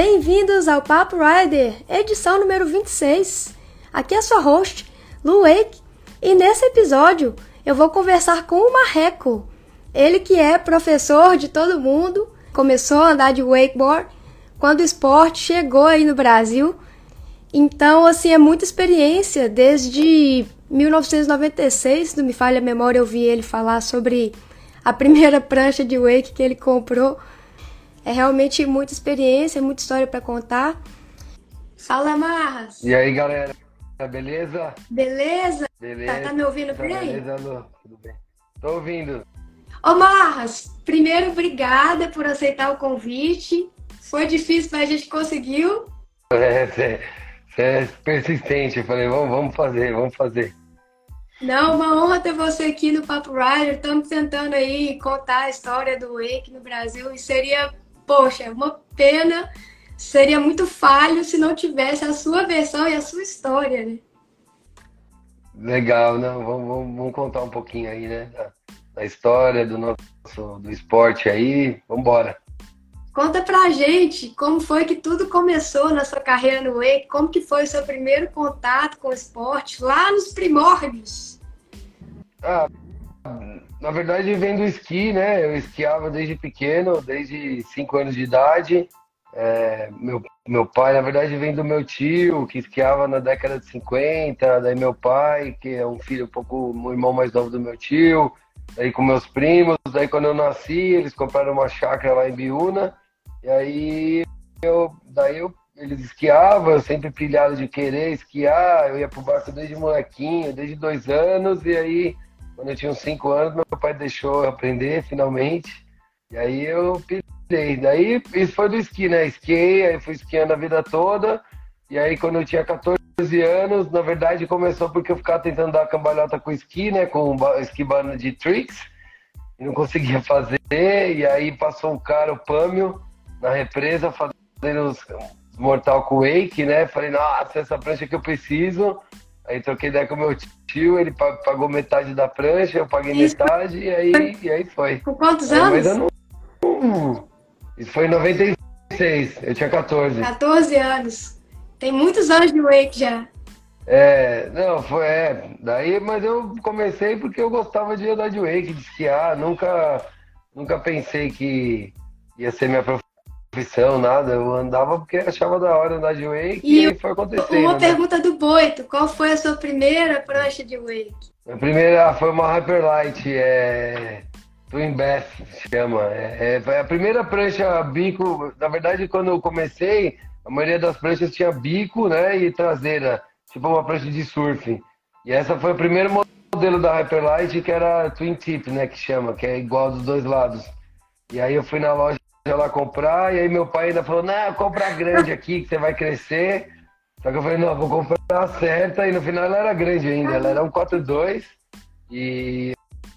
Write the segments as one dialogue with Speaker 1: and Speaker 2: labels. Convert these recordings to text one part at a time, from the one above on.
Speaker 1: Bem-vindos ao Papo Rider, edição número 26. Aqui é sua host, Lu Wake, e nesse episódio eu vou conversar com o Marreco. Ele que é professor de todo mundo, começou a andar de wakeboard quando o esporte chegou aí no Brasil. Então, assim, é muita experiência. Desde 1996, não me falha a memória, eu vi ele falar sobre a primeira prancha de wake que ele comprou. É realmente muita experiência, muita história para contar. Fala, Marras!
Speaker 2: E aí, galera? Beleza?
Speaker 1: Beleza?
Speaker 2: Beleza.
Speaker 1: Tá, tá me ouvindo
Speaker 2: Tá
Speaker 1: bem?
Speaker 2: Beleza, Lu? Tudo bem. Tô ouvindo.
Speaker 1: Ô, Marras, primeiro, obrigada por aceitar o convite. Foi difícil, mas a gente conseguiu.
Speaker 2: Você é persistente. Eu falei, vamos, vamos fazer, vamos fazer.
Speaker 1: Não, uma honra ter você aqui no Papo Rider. Estamos tentando aí contar a história do Wake no Brasil e seria, poxa, uma pena, seria muito falho se não tivesse a sua versão e a sua história, né?
Speaker 2: Legal, não, vamos, vamos, vamos contar um pouquinho aí, né? Da, da história do nosso do esporte aí. Vambora.
Speaker 1: Conta pra gente como foi que tudo começou na sua carreira no Wake, como que foi o seu primeiro contato com o esporte lá nos primórdios.
Speaker 2: Ah, na verdade vem do esqui, né? Eu esquiava desde pequeno, desde 5 anos de idade. É, meu, meu pai, na verdade, vem do meu tio, que esquiava na década de 50, daí meu pai, que é um filho um pouco, um irmão mais novo do meu tio, daí com meus primos, daí quando eu nasci, eles compraram uma chácara lá em Biúna, e aí eu, daí eu, eles esquiavam, eu sempre pilhado de querer esquiar, eu ia pro barco desde molequinho, desde dois anos, e aí, quando eu tinha uns cinco anos, meu pai deixou eu aprender, finalmente, e aí eu pilhei. Daí isso foi do esqui, né? Esquiei, aí fui esquiando a vida toda. E aí quando eu tinha 14 anos, na verdade começou porque eu ficava tentando dar cambalhota com esqui, né? Com ba- esqui banda de tricks. E não conseguia fazer. E aí passou um cara, o Pâmio, na represa, fazendo os mortal com wake, né? Falei, nossa, essa prancha que eu preciso. Aí troquei ideia com meu tio, ele pa- pagou metade da prancha, eu paguei
Speaker 1: Isso.
Speaker 2: metade, e aí, e aí foi.
Speaker 1: Com quantos
Speaker 2: É,
Speaker 1: anos?
Speaker 2: mas eu não. Hum, Isso foi em 96, eu tinha 14.
Speaker 1: 14 anos. Tem muitos anos de Wake já.
Speaker 2: É, não, foi, é, daí, mas eu comecei porque eu gostava de andar de wake, de esquiar, nunca, nunca pensei que ia ser minha profissão, nada, eu andava porque achava da hora andar de wake
Speaker 1: E
Speaker 2: e, foi acontecendo,
Speaker 1: Uma
Speaker 2: né?
Speaker 1: pergunta do Boito: qual foi a sua primeira prancha de Wake?
Speaker 2: A primeira foi uma Hyperlight, é. Twin Bath, chama. É, é, a primeira prancha bico. Na verdade, quando eu comecei, a maioria das pranchas tinha bico, né? E traseira, tipo uma prancha de surf. E essa foi o primeiro modelo da Hyperlight, que era Twin Tip, né? Que chama, que é igual dos dois lados. E aí eu fui na loja lá comprar, e aí meu pai ainda falou: Não, compra a grande aqui, que você vai crescer. Só que eu falei: Não, vou comprar a certa. E no final ela era grande ainda, ela era um 4.2. E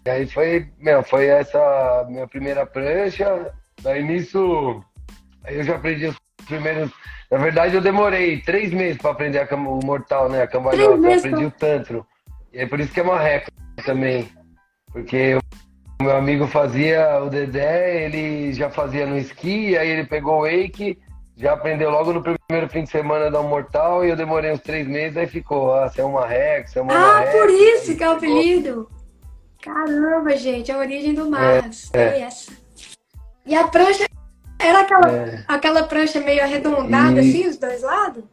Speaker 2: aí foi, meu, foi essa minha primeira prancha. Daí nisso, aí eu já aprendi os primeiros. Na verdade, eu demorei três meses para aprender a cam- o mortal, né? A cambalhota. Eu aprendi o tantro. E aí por isso que é marreco também. Porque o meu amigo fazia o Dedé, ele já fazia no esqui, aí ele pegou o wake, já aprendeu logo no primeiro fim de semana a dar um mortal, e eu demorei uns três meses, aí ficou, ah, você é um marreco, você é uma
Speaker 1: Ah, por isso que é o apelido. Caramba, gente, a origem do Marras. É,
Speaker 2: é.
Speaker 1: essa. E a prancha era aquela,
Speaker 2: É.
Speaker 1: aquela prancha meio arredondada,
Speaker 2: E-
Speaker 1: assim, os dois lados?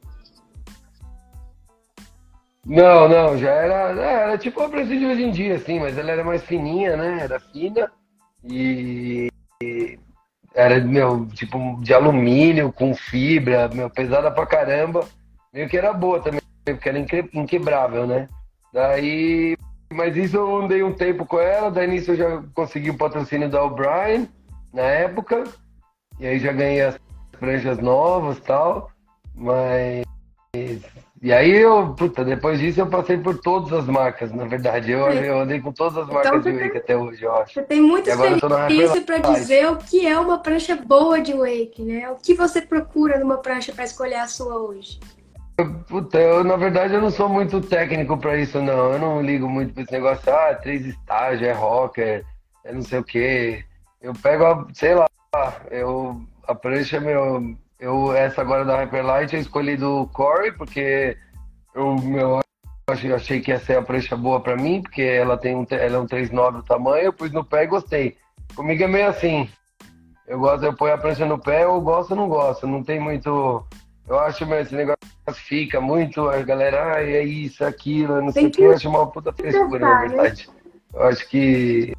Speaker 2: Não, não, já era, é, era tipo a prancha de hoje em dia, assim, mas ela era mais fininha, né? Era fina e, e era, meu, tipo de alumínio com fibra, meu, pesada pra caramba. Meio que era boa também, porque era inque- inquebrável, né? Daí, mas isso eu andei um tempo com ela, daí nisso eu já consegui o patrocínio da O'Brien, na época, e aí já ganhei as pranchas novas e tal, mas e aí eu, puta, depois disso eu passei por todas as marcas, na verdade. Eu, eu andei com todas as
Speaker 1: Então
Speaker 2: marcas
Speaker 1: você
Speaker 2: de
Speaker 1: tem-
Speaker 2: wake até hoje, eu acho.
Speaker 1: Você tem muita experiência para dizer o que é uma prancha boa de Wake, né? O que você procura numa prancha para escolher a sua hoje?
Speaker 2: Puta, eu, na verdade eu não sou muito técnico pra isso, não. Eu não ligo muito pra esse negócio, ah, três estágios, é rocker, é não sei o quê. Eu pego, a, sei lá, eu, a prancha, meu, eu, essa agora da Hyperlight, eu escolhi do Corey, porque eu, meu, eu achei que ia ser a prancha boa para mim, porque ela tem um, ela é um 3,9 o tamanho, eu pus no pé e gostei. Comigo é meio assim. Eu gosto, eu ponho a prancha no pé, eu gosto ou não gosto. Não tem muito. Eu acho que esse negócio fica muito, a galera, ah, é isso, aquilo, não sei o que, eu acho uma puta frescura, na né? verdade. Eu acho que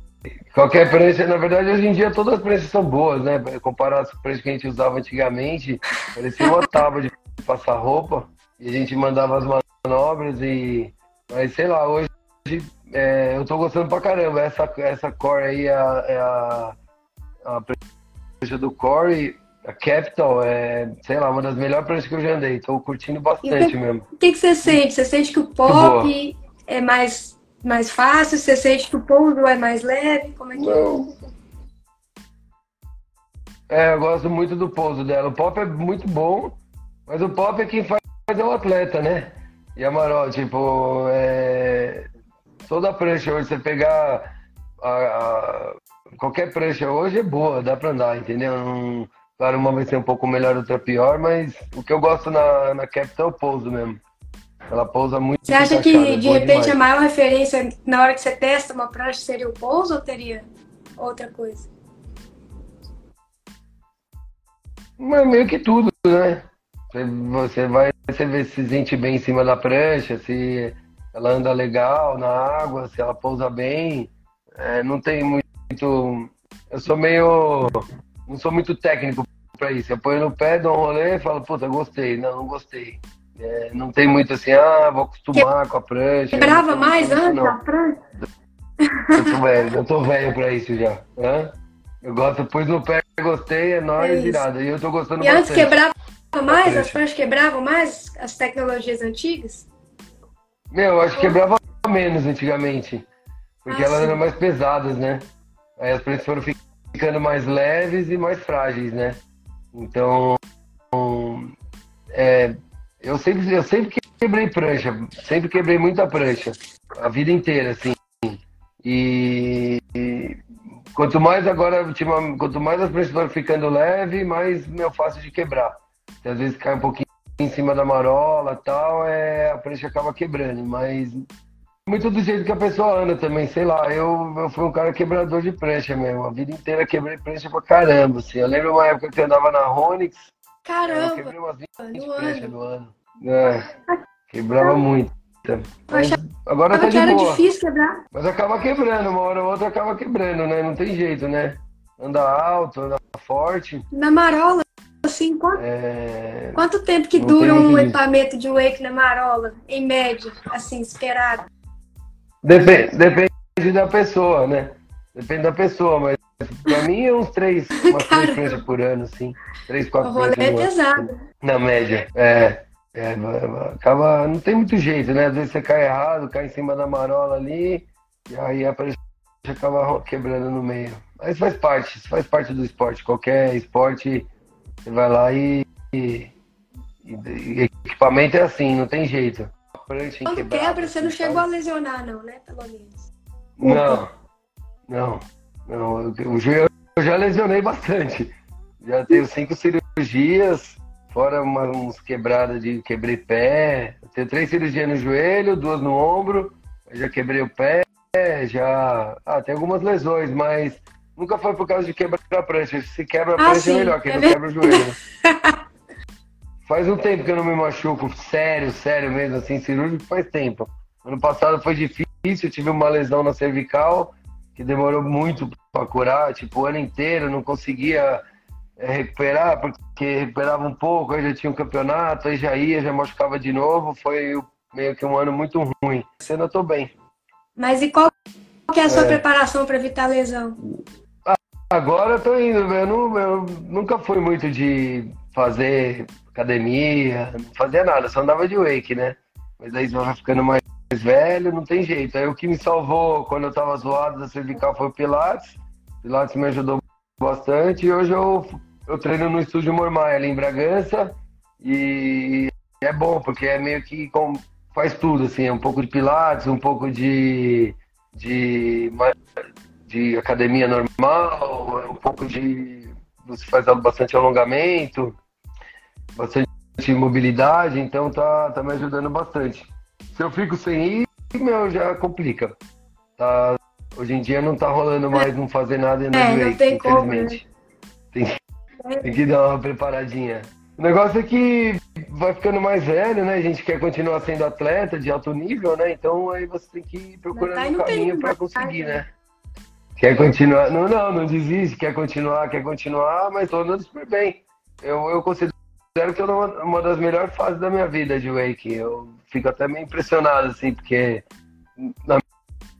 Speaker 2: qualquer prancha, na verdade, hoje em dia todas as pranchas são boas, né? Comparado às pranchas que a gente usava antigamente, parecia uma tábua de passar roupa e a gente mandava as manobras e. Mas sei lá, hoje é, eu tô gostando pra caramba. Essa, essa core aí é a, é a, a prancha do core a Capital é, sei lá, uma das melhores pranchas que eu já andei. Tô curtindo bastante
Speaker 1: que,
Speaker 2: mesmo.
Speaker 1: O que, que você sente? Você sente que o pop é mais, mais fácil? Você sente que o pouso é mais leve? Como é que Não.
Speaker 2: é? É, eu gosto muito do pouso dela. O pop é muito bom, mas o pop é quem faz é o atleta, né? E a Marol, tipo, é... toda prancha hoje, você pegar a, a... qualquer prancha hoje é boa, dá pra andar, entendeu? Não Claro, uma vai ser um pouco melhor, outra pior, mas o que eu gosto na, na Capital é o pouso mesmo. Ela pousa muito.
Speaker 1: Você acha que de repente demais. a maior referência na hora que você testa uma prancha seria o pouso ou teria outra coisa?
Speaker 2: Mas meio que tudo, né? Você vai, você vê se sente bem em cima da prancha, se ela anda legal na água, se ela pousa bem. É, não tem muito. Eu sou meio não sou muito técnico para isso. Eu ponho no pé, dou um rolê e falo, puta, gostei. Não, não gostei. É, não tem muito assim, ah, vou acostumar que... com a prancha.
Speaker 1: Quebrava mais antes da prancha?
Speaker 2: Eu tô velho, eu tô velho pra isso já. Hã? Eu gosto, pus no pé, gostei, é nóis, é virada. E eu tô gostando
Speaker 1: e bastante. E antes quebrava mais? As pranchas quebravam mais as tecnologias antigas?
Speaker 2: Meu, acho que quebrava menos antigamente. Porque ah, elas sim. eram mais pesadas, né? Aí as pranchas foram ficando mais leves e mais frágeis, né? Então, é, eu, sempre, eu sempre quebrei prancha, sempre quebrei muita prancha, a vida inteira, assim. E, e quanto mais agora, quanto mais as pranchas foram ficando leve, mais meu fácil de quebrar. às vezes cai um pouquinho em cima da marola tal, é, a prancha acaba quebrando, mas muito do jeito que a pessoa anda também, sei lá. Eu, eu fui um cara quebrador de prancha mesmo. A vida inteira quebrei prancha pra caramba, assim. Eu lembro uma época que eu andava na Ronix.
Speaker 1: Caramba! Eu
Speaker 2: quebrei umas 20 pranchas no ano. É, quebrava muito. Mas agora tá de
Speaker 1: era
Speaker 2: boa.
Speaker 1: difícil quebrar.
Speaker 2: Mas acaba quebrando, uma hora ou outra acaba quebrando, né? Não tem jeito, né? Anda alto, anda forte.
Speaker 1: Na marola, assim, quanto, é... quanto tempo que dura um equipamento de wake na marola, em média, assim, esperado?
Speaker 2: Depende, depende da pessoa, né? Depende da pessoa, mas pra mim é uns três, umas três pranchas por ano, assim. Três, quatro
Speaker 1: o rolê é pesado.
Speaker 2: Na média, é. É, acaba, não tem muito jeito, né? Às vezes você cai errado, cai em cima da marola ali, e aí a prancha acaba quebrando no meio. Mas faz parte, faz parte do esporte. Qualquer esporte, você vai lá e, e, e equipamento é assim, não tem jeito.
Speaker 1: Quando quebra, você não chegou a lesionar, não, né? Pelo menos.
Speaker 2: Não, não, não. Eu, eu já lesionei bastante. Já tenho cinco cirurgias, fora uma, uns quebradas de quebrei pé. Eu tenho três cirurgias no joelho, duas no ombro. já quebrei o pé, já. Ah, tem algumas lesões, mas nunca foi por causa de quebrar a prancha. Se quebra a ah, prancha é melhor, que é não quebra o joelho. Faz um tempo que eu não me machuco, sério, sério mesmo, assim, cirúrgico faz tempo. Ano passado foi difícil, tive uma lesão na cervical que demorou muito para curar, tipo, o ano inteiro, não conseguia é, recuperar, porque recuperava um pouco, aí já tinha um campeonato, aí já ia, já machucava de novo, foi meio que um ano muito ruim. Sendo eu tô bem.
Speaker 1: Mas e qual que é a sua é. preparação para evitar a lesão?
Speaker 2: Agora eu tô indo, eu, não, eu nunca fui muito de fazer academia, não fazia nada, só andava de wake, né? Mas aí você vai ficando mais velho, não tem jeito. Aí o que me salvou quando eu tava zoado da cervical foi o Pilates. Pilates me ajudou bastante e hoje eu, eu treino no estúdio Mormai ali em Bragança e é bom, porque é meio que com, faz tudo, assim, é um pouco de Pilates, um pouco de, de, de academia normal, um pouco de. Você faz bastante alongamento. bastante mobilidade, então tá, tá me ajudando bastante. Se eu fico sem ir, meu, já complica. Tá, hoje em dia não tá rolando mais não fazer nada
Speaker 1: no é, wake, infelizmente. Como, né?
Speaker 2: tem, tem que dar uma preparadinha. O negócio é que vai ficando mais velho, né? A gente quer continuar sendo atleta de alto nível, né? Então aí você tem que ir procurando um caminho para conseguir, né? Quer continuar? Não, não, não desiste, quer continuar, quer continuar, mas tô andando super bem. Eu, eu considero que eu tô uma, uma das melhores fases da minha vida de wake. Eu fico até meio impressionado, assim, porque na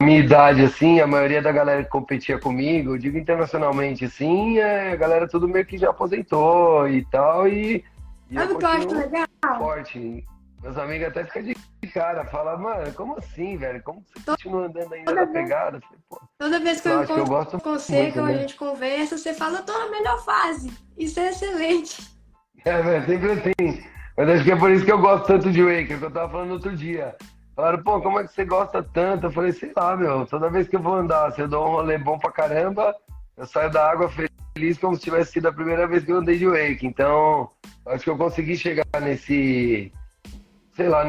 Speaker 2: minha idade, assim, a maioria da galera que competia comigo, eu digo internacionalmente, assim, é, a galera tudo meio que já aposentou e tal, e,
Speaker 1: e Sabe o que eu acho legal?
Speaker 2: Forte. Meus amigos até ficam de cara, falam, mano, como assim, velho? Como você continua andando ainda na pegada? Falei,
Speaker 1: Toda vez que eu, encontro que eu gosto muito, né? a gente conversa, você fala, eu tô na melhor fase. Isso é excelente.
Speaker 2: É, velho, sempre assim. Mas acho que é por isso que eu gosto tanto de Waker, que eu tava falando outro dia. Falaram, pô, como é que você gosta tanto? Eu falei, sei lá, meu, toda vez que eu vou andar, se eu dou um rolê bom pra caramba, eu saio da água feliz como se tivesse sido a primeira vez que eu andei de wake. Então, acho que eu consegui chegar nesse, sei lá,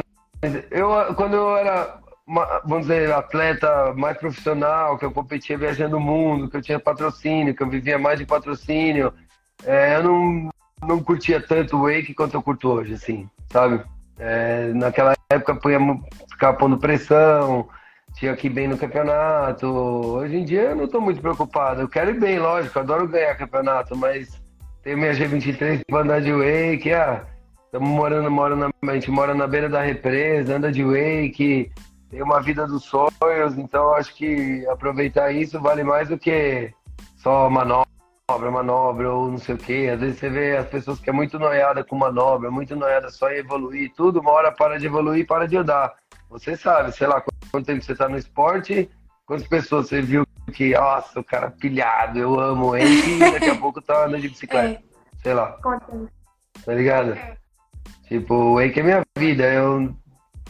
Speaker 2: eu quando eu era, vamos dizer, atleta mais profissional, que eu competia viajando o mundo, que eu tinha patrocínio, que eu vivia mais de patrocínio, é, eu não, não curtia tanto o wake quanto eu curto hoje, assim, sabe? É, naquela época punha, ficava pondo pressão, tinha que ir bem no campeonato. Hoje em dia eu não estou muito preocupado. Eu quero ir bem, lógico, adoro ganhar campeonato, mas tenho minha G23 para andar de wake, ah, estamos morando, mora na, a gente mora na beira da represa, anda de wake, tem uma vida dos sonhos, então acho que aproveitar isso vale mais do que só manobra manobra, manobra, ou não sei o quê. Às vezes você vê as pessoas que é muito noiada com manobra, muito noiada só em evoluir, tudo, uma hora para de evoluir para de andar. Você sabe, sei lá, quanto tempo você está no esporte, quantas pessoas você viu que, nossa, o cara pilhado, eu amo ele, e daqui a pouco tá andando de bicicleta. É. Sei lá. Tá ligado? É. Tipo, o wake é minha vida. Eu,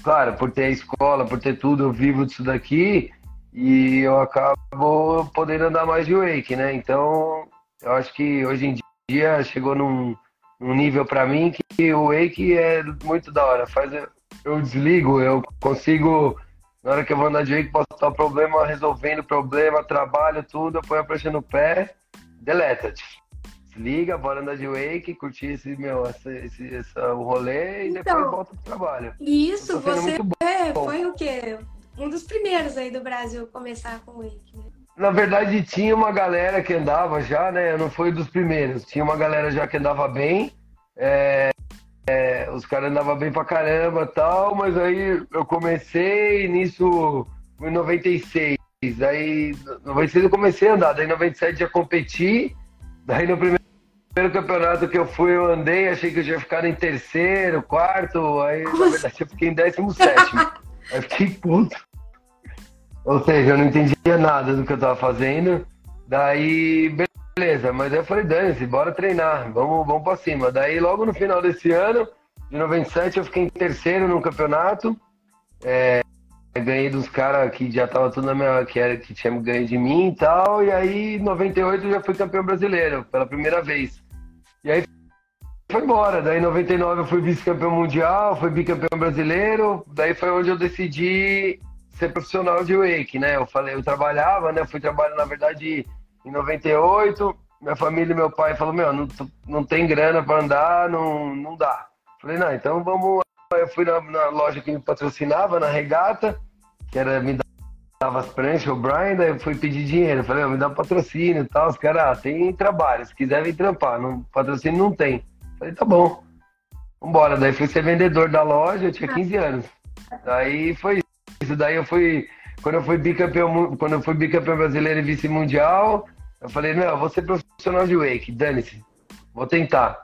Speaker 2: claro, por ter a escola, por ter tudo, eu vivo disso daqui e eu acabo podendo andar mais de wake, né? Então, eu acho que hoje em dia chegou num, num nível para mim que o wake é muito da hora. Faz eu desligo, eu consigo na hora que eu vou andar de wake, posso estar o problema, resolvendo o problema, trabalho, tudo, eu ponho a prancha no pé, deleta. Desliga, bora andar de wake, curtir esse, meu, esse, esse, esse o rolê e então, depois volta pro trabalho.
Speaker 1: Isso, você foi o quê? Um dos primeiros aí do Brasil começar com wake, né?
Speaker 2: Na verdade, tinha uma galera que andava já, né? Eu não fui dos primeiros. Tinha uma galera já que andava bem. É, é, os caras andavam bem pra caramba tal, mas aí eu comecei nisso em 96. Aí, em 96 eu comecei a andar. Daí em 97 já competi. Daí no primeiro campeonato que eu fui, eu andei, achei que eu já ia ficar em terceiro, quarto. Aí, na verdade, eu fiquei em décimo sétimo. aí fiquei puto. Ou seja, eu não entendia nada do que eu tava fazendo. Daí, beleza, mas eu falei, dane-se, bora treinar, vamos, vamos pra cima. Daí, logo no final desse ano, de 97, eu fiquei em terceiro no campeonato. É, ganhei dos caras que já tava tudo na minha. que, era, que tinha ganho de mim e tal. E aí, em 98, eu já fui campeão brasileiro, pela primeira vez. E aí, foi embora. Daí, em 99, eu fui vice-campeão mundial, fui bicampeão brasileiro. Daí foi onde eu decidi ser profissional de wake, né? Eu falei, eu trabalhava, né? Eu fui trabalhar, na verdade, em 98. Minha família e meu pai falou, meu, não, não tem grana para andar, não, não dá. Falei, não, então vamos. Eu fui na, na loja que me patrocinava, na regata, que era me dava as pranchas, o Brian, daí eu fui pedir dinheiro. Falei, me dá patrocínio e tal. Os caras, ah, tem trabalho, se quiser vir trampar. Não, patrocínio não tem. Falei, tá bom. Vambora. Daí fui ser vendedor da loja, eu tinha 15 anos. Daí foi isso daí eu fui. Quando eu fui bicampeão, quando eu fui bicampeão brasileiro e vice-mundial, eu falei, não, eu vou ser profissional de wake, dane-se. Vou tentar.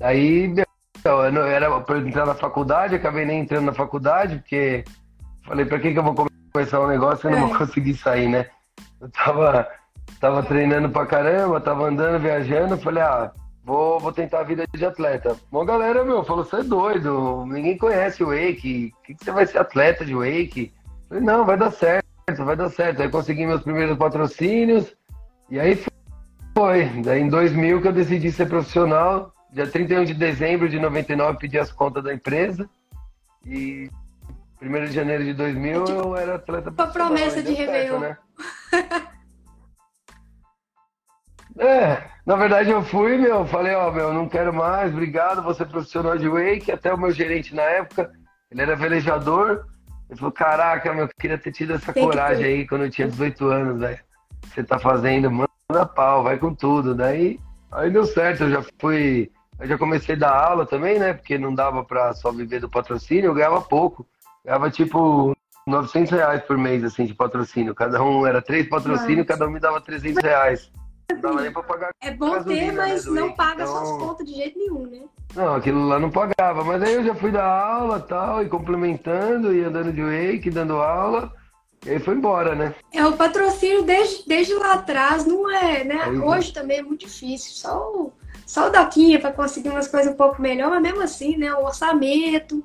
Speaker 2: Aí, meu, eu era pra entrar na faculdade, acabei nem entrando na faculdade, porque falei, pra que, que eu vou começar um negócio e eu não vou é. conseguir sair, né? Eu tava, tava treinando pra caramba, tava andando, viajando, falei, ah, vou, vou tentar a vida de atleta. Uma galera, meu, falou, você é doido, ninguém conhece o wake, o que, que você vai ser atleta de wake? Falei, não, vai dar certo, vai dar certo. Aí consegui meus primeiros patrocínios, e aí foi. Daí em 2000 que eu decidi ser profissional, dia 31 de dezembro de 99 pedi as contas da empresa e 1 de janeiro de 2000 é tipo, eu era atleta
Speaker 1: Uma promessa de Réveillon. Né?
Speaker 2: é, na verdade eu fui, meu, falei, ó, meu, não quero mais, obrigado, você é profissional de wake, até o meu gerente na época, ele era velejador, ele falou, caraca, meu, eu queria ter tido essa Tem coragem aí quando eu tinha 18 anos, velho. Você tá fazendo, manda pau, vai com tudo. Daí, aí deu certo, eu já fui, eu já comecei a dar aula também, né, porque não dava pra só viver do patrocínio, eu ganhava pouco. Ganhava tipo 900 reais por mês, assim, de patrocínio. Cada um era três patrocínios, cada um me dava 300 reais.
Speaker 1: É bom ter, mas né, não paga então... suas contas de jeito nenhum, né?
Speaker 2: Não, aquilo lá não pagava. Mas aí eu já fui dar aula tal, e complementando, e andando de wake, dando aula. E aí foi embora, né?
Speaker 1: É, o patrocínio desde, desde lá atrás não é, né? É Hoje também é muito difícil. Só o, só o Doquinha para conseguir umas coisas um pouco melhor, mas mesmo assim, né? O orçamento,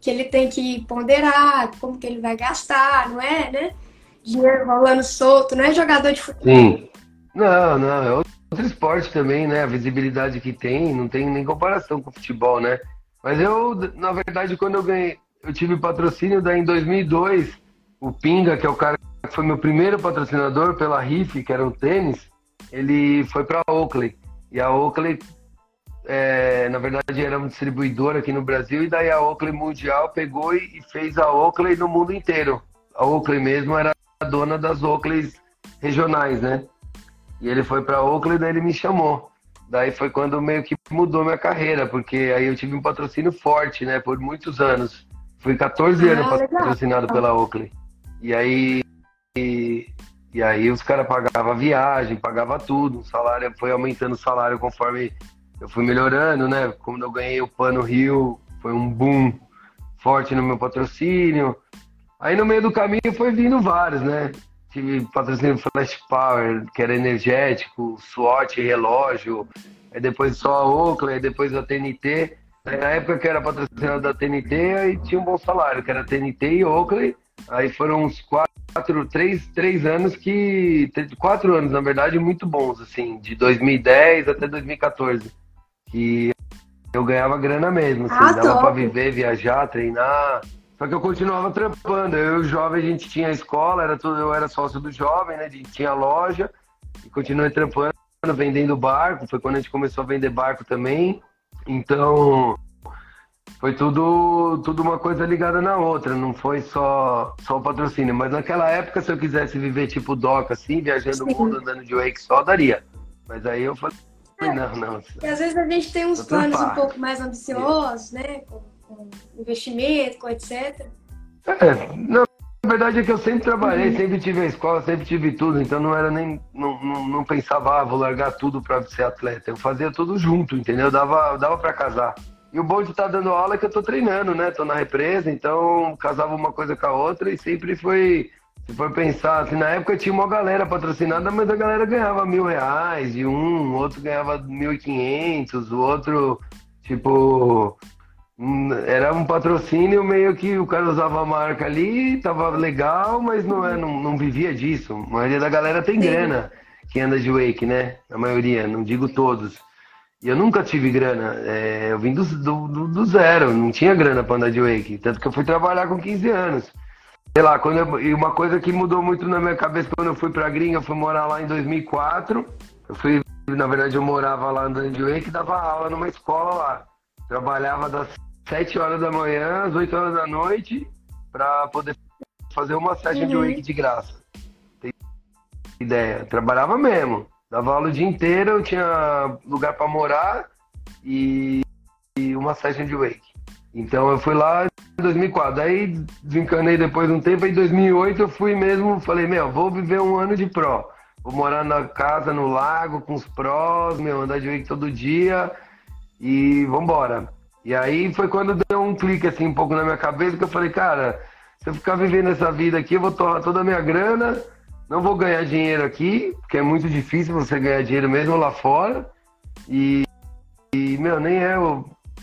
Speaker 1: que ele tem que ponderar, como que ele vai gastar, não é, né? Dinheiro rolando solto, não é jogador de futebol.
Speaker 2: Sim. Não, não, é outro esporte também, né? A visibilidade que tem, não tem nem comparação com o futebol, né? Mas eu, na verdade, quando eu ganhei, eu tive patrocínio daí em 2002, o Pinga, que é o cara que foi meu primeiro patrocinador pela Riff, que era o tênis, ele foi para Oakley. E a Oakley é, na verdade era um distribuidor aqui no Brasil, e daí a Oakley Mundial pegou e, fez a Oakley no mundo inteiro. A Oakley mesmo era a dona das Oakleys regionais, né? E ele foi para Oakley, daí ele me chamou. Daí foi quando meio que mudou minha carreira, porque aí eu tive um patrocínio forte, né, por muitos anos. Fui 14 ah, anos legal. patrocinado pela Oakley. E aí e, e aí os caras pagavam viagem, pagava tudo, o salário foi aumentando o salário conforme eu fui melhorando, né? Quando eu ganhei o Pano Rio, foi um boom forte no meu patrocínio. Aí no meio do caminho foi vindo vários, né? Tive patrocínio Flash Power, que era energético, SWAT, relógio, aí depois só a Oakley, aí depois a TNT. Aí, na época que era patrocinado da TNT, aí tinha um bom salário, que era TNT e Oakley. Aí foram uns quatro, três, três anos que. Quatro anos, na verdade, muito bons, assim, de 2010 até 2014 que eu ganhava grana mesmo, assim, ah, dava para viver, viajar, treinar. Só que eu continuava trampando. Eu e o jovem, a gente tinha escola, era tudo, eu era sócio do jovem, né? A gente tinha loja e continuei trampando, vendendo barco. Foi quando a gente começou a vender barco também. Então, foi tudo, tudo uma coisa ligada na outra, não foi só, só o patrocínio. Mas naquela época, se eu quisesse viver tipo DOC, assim, viajando Sim. o mundo, andando de wake só, daria. Mas aí eu falei, não, não.
Speaker 1: E às vezes a gente tem uns planos um pouco mais ambiciosos, né? Com, com, investimento, com etc.
Speaker 2: É, não, a verdade é que eu sempre trabalhei, uhum. sempre tive a escola, sempre tive tudo, então não era nem. Não, não, não pensava, ah, vou largar tudo para ser atleta. Eu fazia tudo junto, entendeu? Dava, dava para casar. E o bom de estar tá dando aula é que eu tô treinando, né? Tô na represa, então casava uma coisa com a outra e sempre foi se for pensar, assim, na época tinha uma galera patrocinada, mas a galera ganhava mil reais de um, o outro ganhava mil e quinhentos, o outro, tipo, era um patrocínio meio que o cara usava a marca ali, tava legal, mas não, é, não, não vivia disso. A maioria da galera tem grana que anda de wake, né? A maioria, não digo todos. E eu nunca tive grana, é, eu vim do, do, do, zero, não tinha grana para andar de wake, tanto que eu fui trabalhar com 15 anos. Sei lá, quando eu, e uma coisa que mudou muito na minha cabeça quando eu fui pra gringa, eu fui morar lá em 2004. Eu fui, na verdade, eu morava lá no Wake e dava aula numa escola lá. Trabalhava das 7 horas da manhã às 8 horas da noite pra poder fazer uma session uhum. de wake de graça. Tem ideia? Trabalhava mesmo. Dava aula o dia inteiro, eu tinha lugar para morar e, e uma session de wake. Então eu fui lá em 2004. Aí desencanei depois de um tempo. Aí em 2008 eu fui mesmo, falei, meu, vou viver um ano de pró. Vou morar na casa, no lago, com os prós, meu, andar de wake todo dia e vambora. E aí foi quando deu um clique assim um pouco na minha cabeça que eu falei, cara, se eu ficar vivendo essa vida aqui, eu vou torrar toda a minha grana, não vou ganhar dinheiro aqui, porque é muito difícil você ganhar dinheiro mesmo lá fora. E, e meu, nem é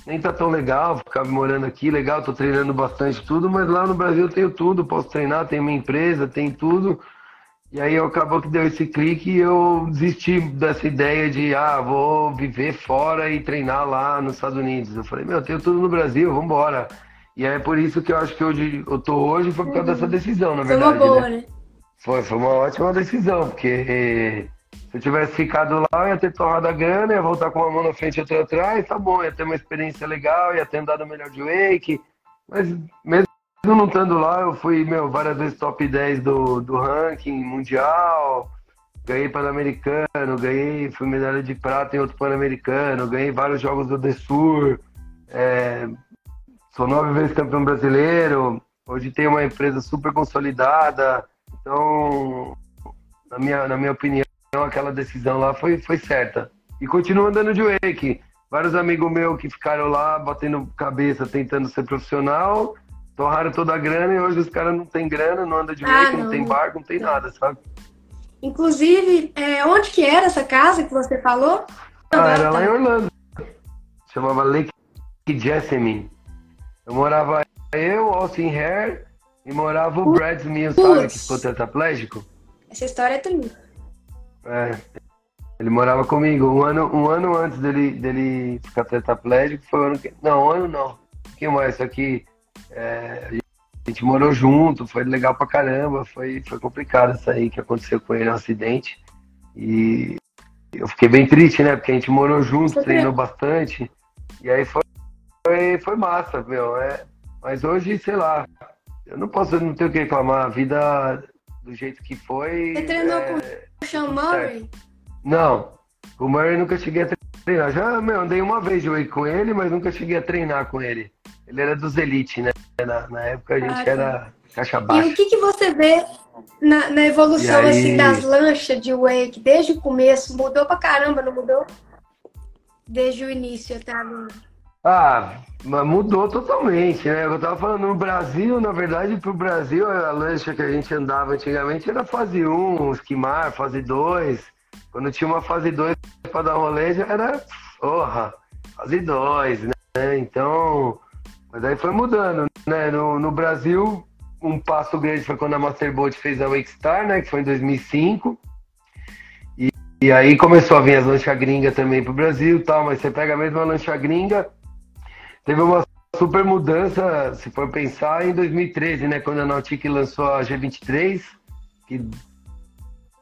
Speaker 2: nem tá tão legal ficar morando aqui, legal, tô treinando bastante tudo, mas lá no Brasil eu tenho tudo, posso treinar, tenho minha empresa, tem tudo. E aí acabou que deu esse clique e eu desisti dessa ideia de, ah, vou viver fora e treinar lá nos Estados Unidos. Eu falei, meu, eu tenho tudo no Brasil, vamos embora. E é por isso que eu acho que hoje eu tô hoje foi por causa dessa decisão, na verdade.
Speaker 1: Foi uma boa, né? né?
Speaker 2: Foi, foi uma ótima decisão, porque se eu tivesse ficado lá, eu ia ter torrado a grana, ia voltar com uma mão na frente e outra atrás, tá bom, ia ter uma experiência legal, ia ter andado melhor de wake. Mas mesmo não estando lá, eu fui, meu, várias vezes top 10 do, do ranking mundial, ganhei Pan-Americano, ganhei, fui medalha de prata em outro Pan-Americano, ganhei vários jogos do Desur, é, sou nove vezes campeão brasileiro, hoje tenho uma empresa super consolidada, então, na minha, na minha opinião, aquela decisão lá foi, foi certa. E continuo andando de wake. Vários amigos meus que ficaram lá batendo cabeça, tentando ser profissional, torraram toda a grana e hoje os caras não tem grana, não anda de ah, não. não. tem barco, não tem não. nada, sabe?
Speaker 1: Inclusive, é, onde que era essa casa que você falou?
Speaker 2: Ah, era lá em Orlando. Chamava Lake Jessamine. Eu morava eu, Austin Hare e morava o Brad Smith, sabe? Que ficou tetraplégico.
Speaker 1: Essa história é triste.
Speaker 2: É. Ele morava comigo. Um ano, um ano antes dele, dele ficar tetraplégico foi o ano que. Não, um ano não. Um pouquinho mais. Só que é, a gente morou junto, foi legal pra caramba. Foi, foi complicado isso aí que aconteceu com ele, um acidente. E eu fiquei bem triste, né? Porque a gente morou junto, treinou bastante. E aí foi, foi, foi massa, meu. É, mas hoje, sei lá, eu não posso, não tenho o que reclamar. A vida do jeito que foi.
Speaker 1: Você treinou é, com o Sean Murray?
Speaker 2: Não, o Murray nunca cheguei a treinar. Já, meu, andei uma vez de com ele, mas nunca cheguei a treinar com ele. Ele era dos Elite, né? Na, na época a gente ah, tá. era caixa baixa.
Speaker 1: E o que, que você vê na, na evolução aí... assim, das lanchas de wake desde o começo? Mudou pra caramba, não mudou? Desde o início até agora.
Speaker 2: Ah, mudou totalmente, né? Eu tava falando, no Brasil, na verdade, pro Brasil, a lancha que a gente andava antigamente era fase 1, esquimar, fase 2. Quando tinha uma fase 2 para dar rolê, já era, porra, fase 2, né? Então, mas aí foi mudando, né? No, no Brasil, um passo grande foi quando a Masterboat fez a Wakestar, né? Que foi em 2005. E, e aí começou a vir as lanchas gringas também pro Brasil e tal, mas você pega a mesma lancha gringa, teve uma super mudança, se for pensar, em 2013, né? Quando a Nautic lançou a G23, que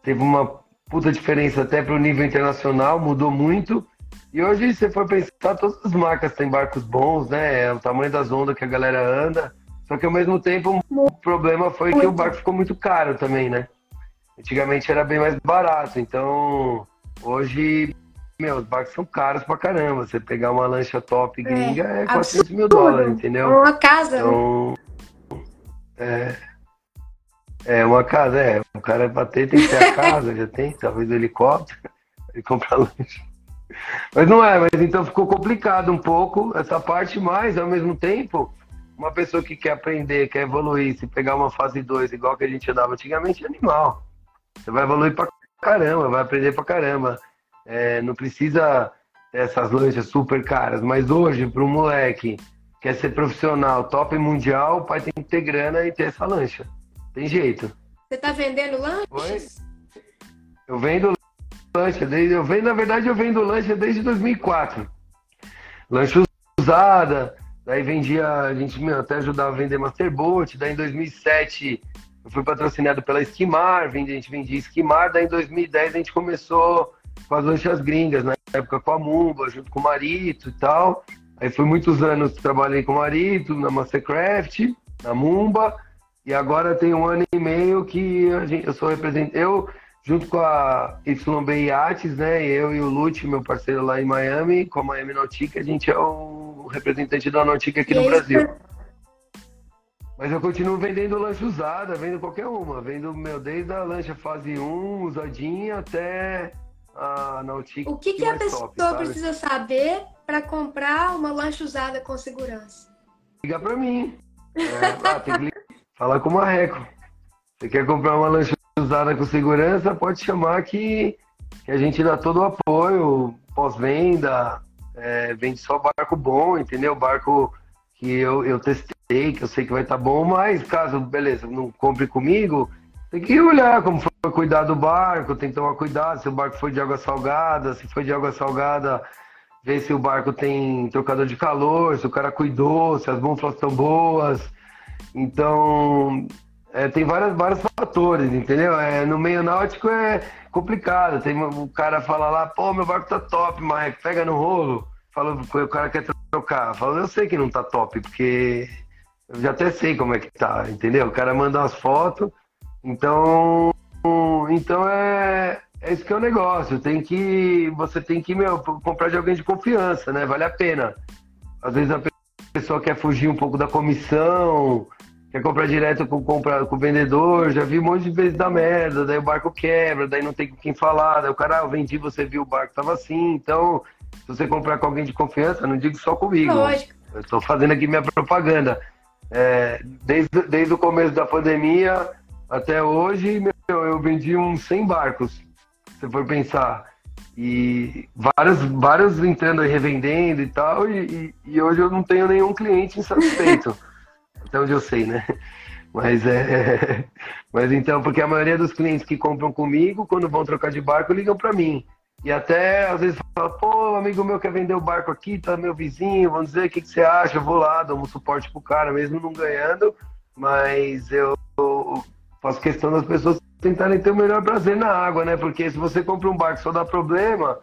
Speaker 2: teve uma puta diferença até para o nível internacional, mudou muito. E hoje, se for pensar, todas as marcas têm barcos bons, né? É o tamanho das ondas que a galera anda. Só que ao mesmo tempo, o problema foi que o barco ficou muito caro também, né? Antigamente era bem mais barato. Então, hoje meu, os barcos são caros pra caramba. Você pegar uma lancha top é, gringa é, é 400 mil dólares, entendeu?
Speaker 1: Uma casa.
Speaker 2: Então, é, é uma casa, é. O cara bater tem que ter a casa, já tem, talvez o helicóptero, e comprar lancha. Mas não é, mas então ficou complicado um pouco essa parte, mas ao mesmo tempo, uma pessoa que quer aprender, quer evoluir, se pegar uma fase 2 igual que a gente andava antigamente, é animal. Você vai evoluir pra caramba, vai aprender pra caramba. É, não precisa essas lanchas super caras, mas hoje, para um moleque que quer ser profissional, top mundial, o pai tem que ter grana e ter essa lancha. Tem jeito.
Speaker 1: Você tá vendendo lanches?
Speaker 2: Oi? Eu vendo lancha, desde, eu vendo, na verdade, eu vendo lancha desde 2004. Lancha usada, daí vendia, a gente meu, até ajudava a vender Masterboat, daí em 2007 eu fui patrocinado pela Esquimar, a gente vendia Esquimar, daí em 2010 a gente começou com as lanchas gringas, na época com a Mumba, junto com o Marito e tal. Aí fui muitos anos, trabalhei com o Marito, na Mastercraft, na Mumba, e agora tem um ano e meio que a gente, eu sou representante, eu junto com a YB Yachts, né, eu e o Lute, meu parceiro lá em Miami, com a Miami Nautica, a gente é o representante da Nautica aqui no Brasil. Mas eu continuo vendendo lancha usada, vendo qualquer uma, vendo meu desde a lancha fase 1, usadinha, até a Nautica.
Speaker 1: O que, que a pessoa top, precisa saber para comprar uma lancha usada com segurança?
Speaker 2: Liga para mim. É, ah, tem que falar com o Marreco. Você quer comprar uma lancha usada com segurança, pode chamar que, que a gente dá todo o apoio, pós-venda, é, vende só barco bom, entendeu? Barco que eu, eu testei, que eu sei que vai estar tá bom, mas caso, beleza, não compre comigo, Tem que olhar como foi cuidar do barco, tem que tomar cuidado se o barco foi de água salgada, se foi de água salgada, ver se o barco tem trocador de calor, se o cara cuidou, se as búfalas estão boas. Então, é, tem várias, vários fatores, entendeu? É, no meio náutico é complicado. Tem o cara fala lá, pô, meu barco tá top, mas pega no rolo. Fala, o cara quer trocar. Fala, eu sei que não tá top, porque eu já até sei como é que tá, entendeu? O cara manda umas fotos, então, então é, é isso que é o negócio. Tem que, você tem que meu, comprar de alguém de confiança, né? Vale a pena. Às vezes a pessoa quer fugir um pouco da comissão, quer comprar direto com, com o vendedor, já vi um monte de vezes da merda, daí o barco quebra, daí não tem com quem falar, daí o cara, ah, eu vendi, você viu o barco, tava assim, então, se você comprar com alguém de confiança, não digo só comigo. Lógico. Eu estou fazendo aqui minha propaganda. É, desde, desde o começo da pandemia até hoje, meu, eu vendi uns 100 barcos, se for pensar. E vários, vários entrando e revendendo e tal, e, e, e hoje eu não tenho nenhum cliente insatisfeito. até onde eu sei, né? Mas é. Mas então, porque a maioria dos clientes que compram comigo, quando vão trocar de barco, ligam para mim. E até às vezes fala, pô, amigo meu quer vender o barco aqui, tá meu vizinho, vamos dizer, o que, que você acha? Eu vou lá, dou um suporte pro cara, mesmo não ganhando, mas eu faço questão das pessoas tentarem ter o melhor prazer na água, né? Porque se você compra um barco só dá problema,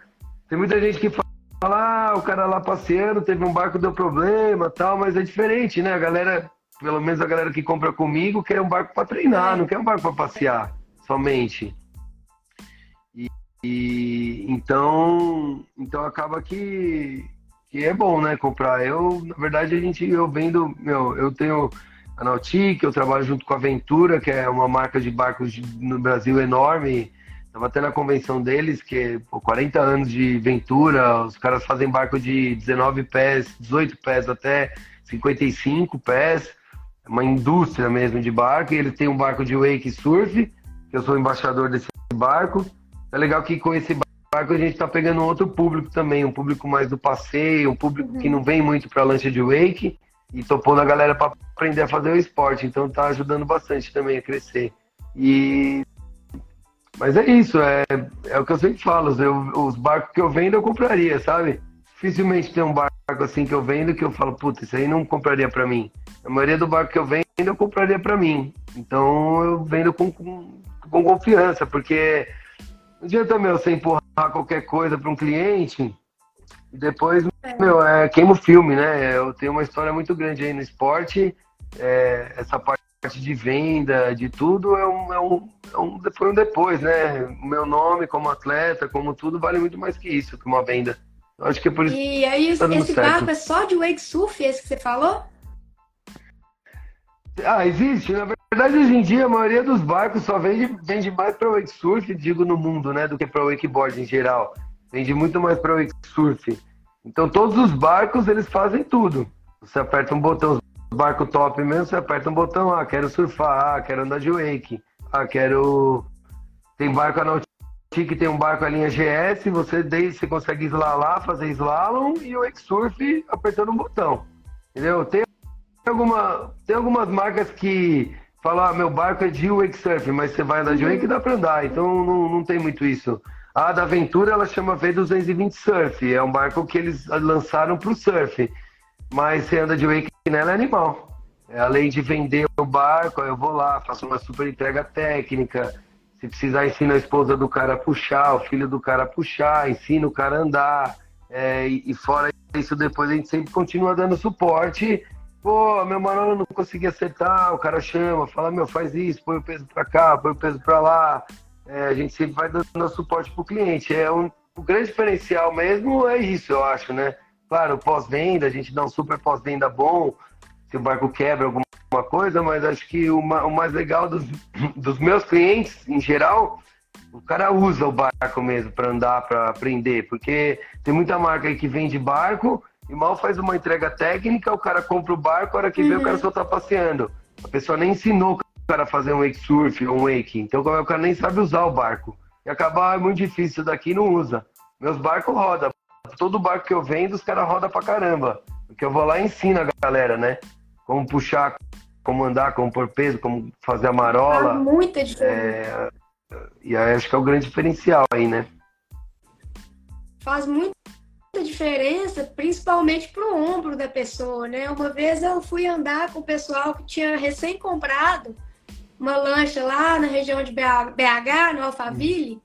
Speaker 2: tem muita gente que fala, ah, o cara lá passeando, teve um barco, deu problema tal, mas é diferente, né? A galera pelo menos a galera que compra comigo quer um barco para treinar, é. não quer um barco para passear somente. E, e, então, então acaba que, que é bom, né, comprar. Eu, na verdade, a gente eu vendo, meu, eu tenho a Nautic, eu trabalho junto com a Ventura, que é uma marca de barcos no Brasil enorme. Estava até na convenção deles, que é 40 anos de Ventura, os caras fazem barco de 19 pés, 18 pés até 55 pés uma indústria mesmo de barco, e ele tem um barco de wake surf, que eu sou embaixador desse barco. É legal que com esse barco a gente está pegando outro público também, um público mais do passeio, um público que não vem muito para lancha de wake, e tô pondo a galera para aprender a fazer o esporte, então tá ajudando bastante também a crescer. E mas é isso, é, é o que eu sempre falo, eu, os barcos que eu vendo eu compraria, sabe? Dificilmente tem um barco assim que eu vendo que eu falo, puta, isso aí não compraria para mim. A maioria do barco que eu vendo, eu compraria para mim. Então eu vendo com, com, com confiança, porque não adianta, meu, você empurrar qualquer coisa para um cliente depois, é. meu, é, queima o filme, né? Eu tenho uma história muito grande aí no esporte, é, essa parte de venda, de tudo, é um, é um, é um, foi um depois, né? O meu nome como atleta, como tudo, vale muito mais que isso, que uma venda. Eu acho que é por isso
Speaker 1: E aí, tá esse barco é só de wake surf, esse que você falou?
Speaker 2: Ah, existe. Na verdade, hoje em dia, a maioria dos barcos só vende, vende mais para wake surf, digo no mundo, né, do que para wakeboard em geral. Vende muito mais para wake surf. Então, todos os barcos, eles fazem tudo. Você aperta um botão, barco top mesmo, você aperta um botão, ah, quero surfar, ah, quero andar de wake, ah, quero... Tem barco a Nautic, tem um barco a linha GS, você, você consegue lá, fazer slalom e o wake surf apertando um botão. Entendeu? Tem tem, alguma, tem algumas marcas que falam, ah, meu barco é de wake surf, mas você vai andar de wake e dá para andar, então não, não tem muito isso. A da Aventura, ela chama V220 Surf, é um barco que eles lançaram para o surf, mas você anda de wake nela é animal. É, além de vender o barco, eu vou lá, faço uma super entrega técnica, se precisar, ensino a esposa do cara a puxar, o filho do cara a puxar, ensino o cara a andar. É, e, fora isso, depois a gente sempre continua dando suporte Pô, meu manolo não conseguia acertar, o cara chama, fala, meu, faz isso, põe o peso para cá, põe o peso para lá. É, a gente sempre vai dando suporte pro cliente. É um, o grande diferencial mesmo é isso, eu acho, né? Claro, pós-venda, a gente dá um super pós-venda bom, se o barco quebra alguma coisa, mas acho que o, o mais legal dos, dos meus clientes, em geral, o cara usa o barco mesmo para andar, para aprender, porque tem muita marca aí que vende barco e mal faz uma entrega técnica, o cara compra o barco, a hora que uhum. vê o cara só tá passeando. A pessoa nem ensinou o cara fazer um wake surf ou um wake. Então o cara nem sabe usar o barco. E acabar é muito difícil daqui não usa. Meus barcos rodam. Todo barco que eu vendo, os caras rodam pra caramba. Porque eu vou lá e ensino a galera, né? Como puxar como andar, como pôr peso, como fazer a marola.
Speaker 1: Muita diferença.
Speaker 2: É, e aí acho que é o grande diferencial aí, né?
Speaker 1: Faz muita diferença, principalmente pro ombro da pessoa, né? Uma vez eu fui andar com o pessoal que tinha recém comprado uma lancha lá na região de BH, no Alphaville.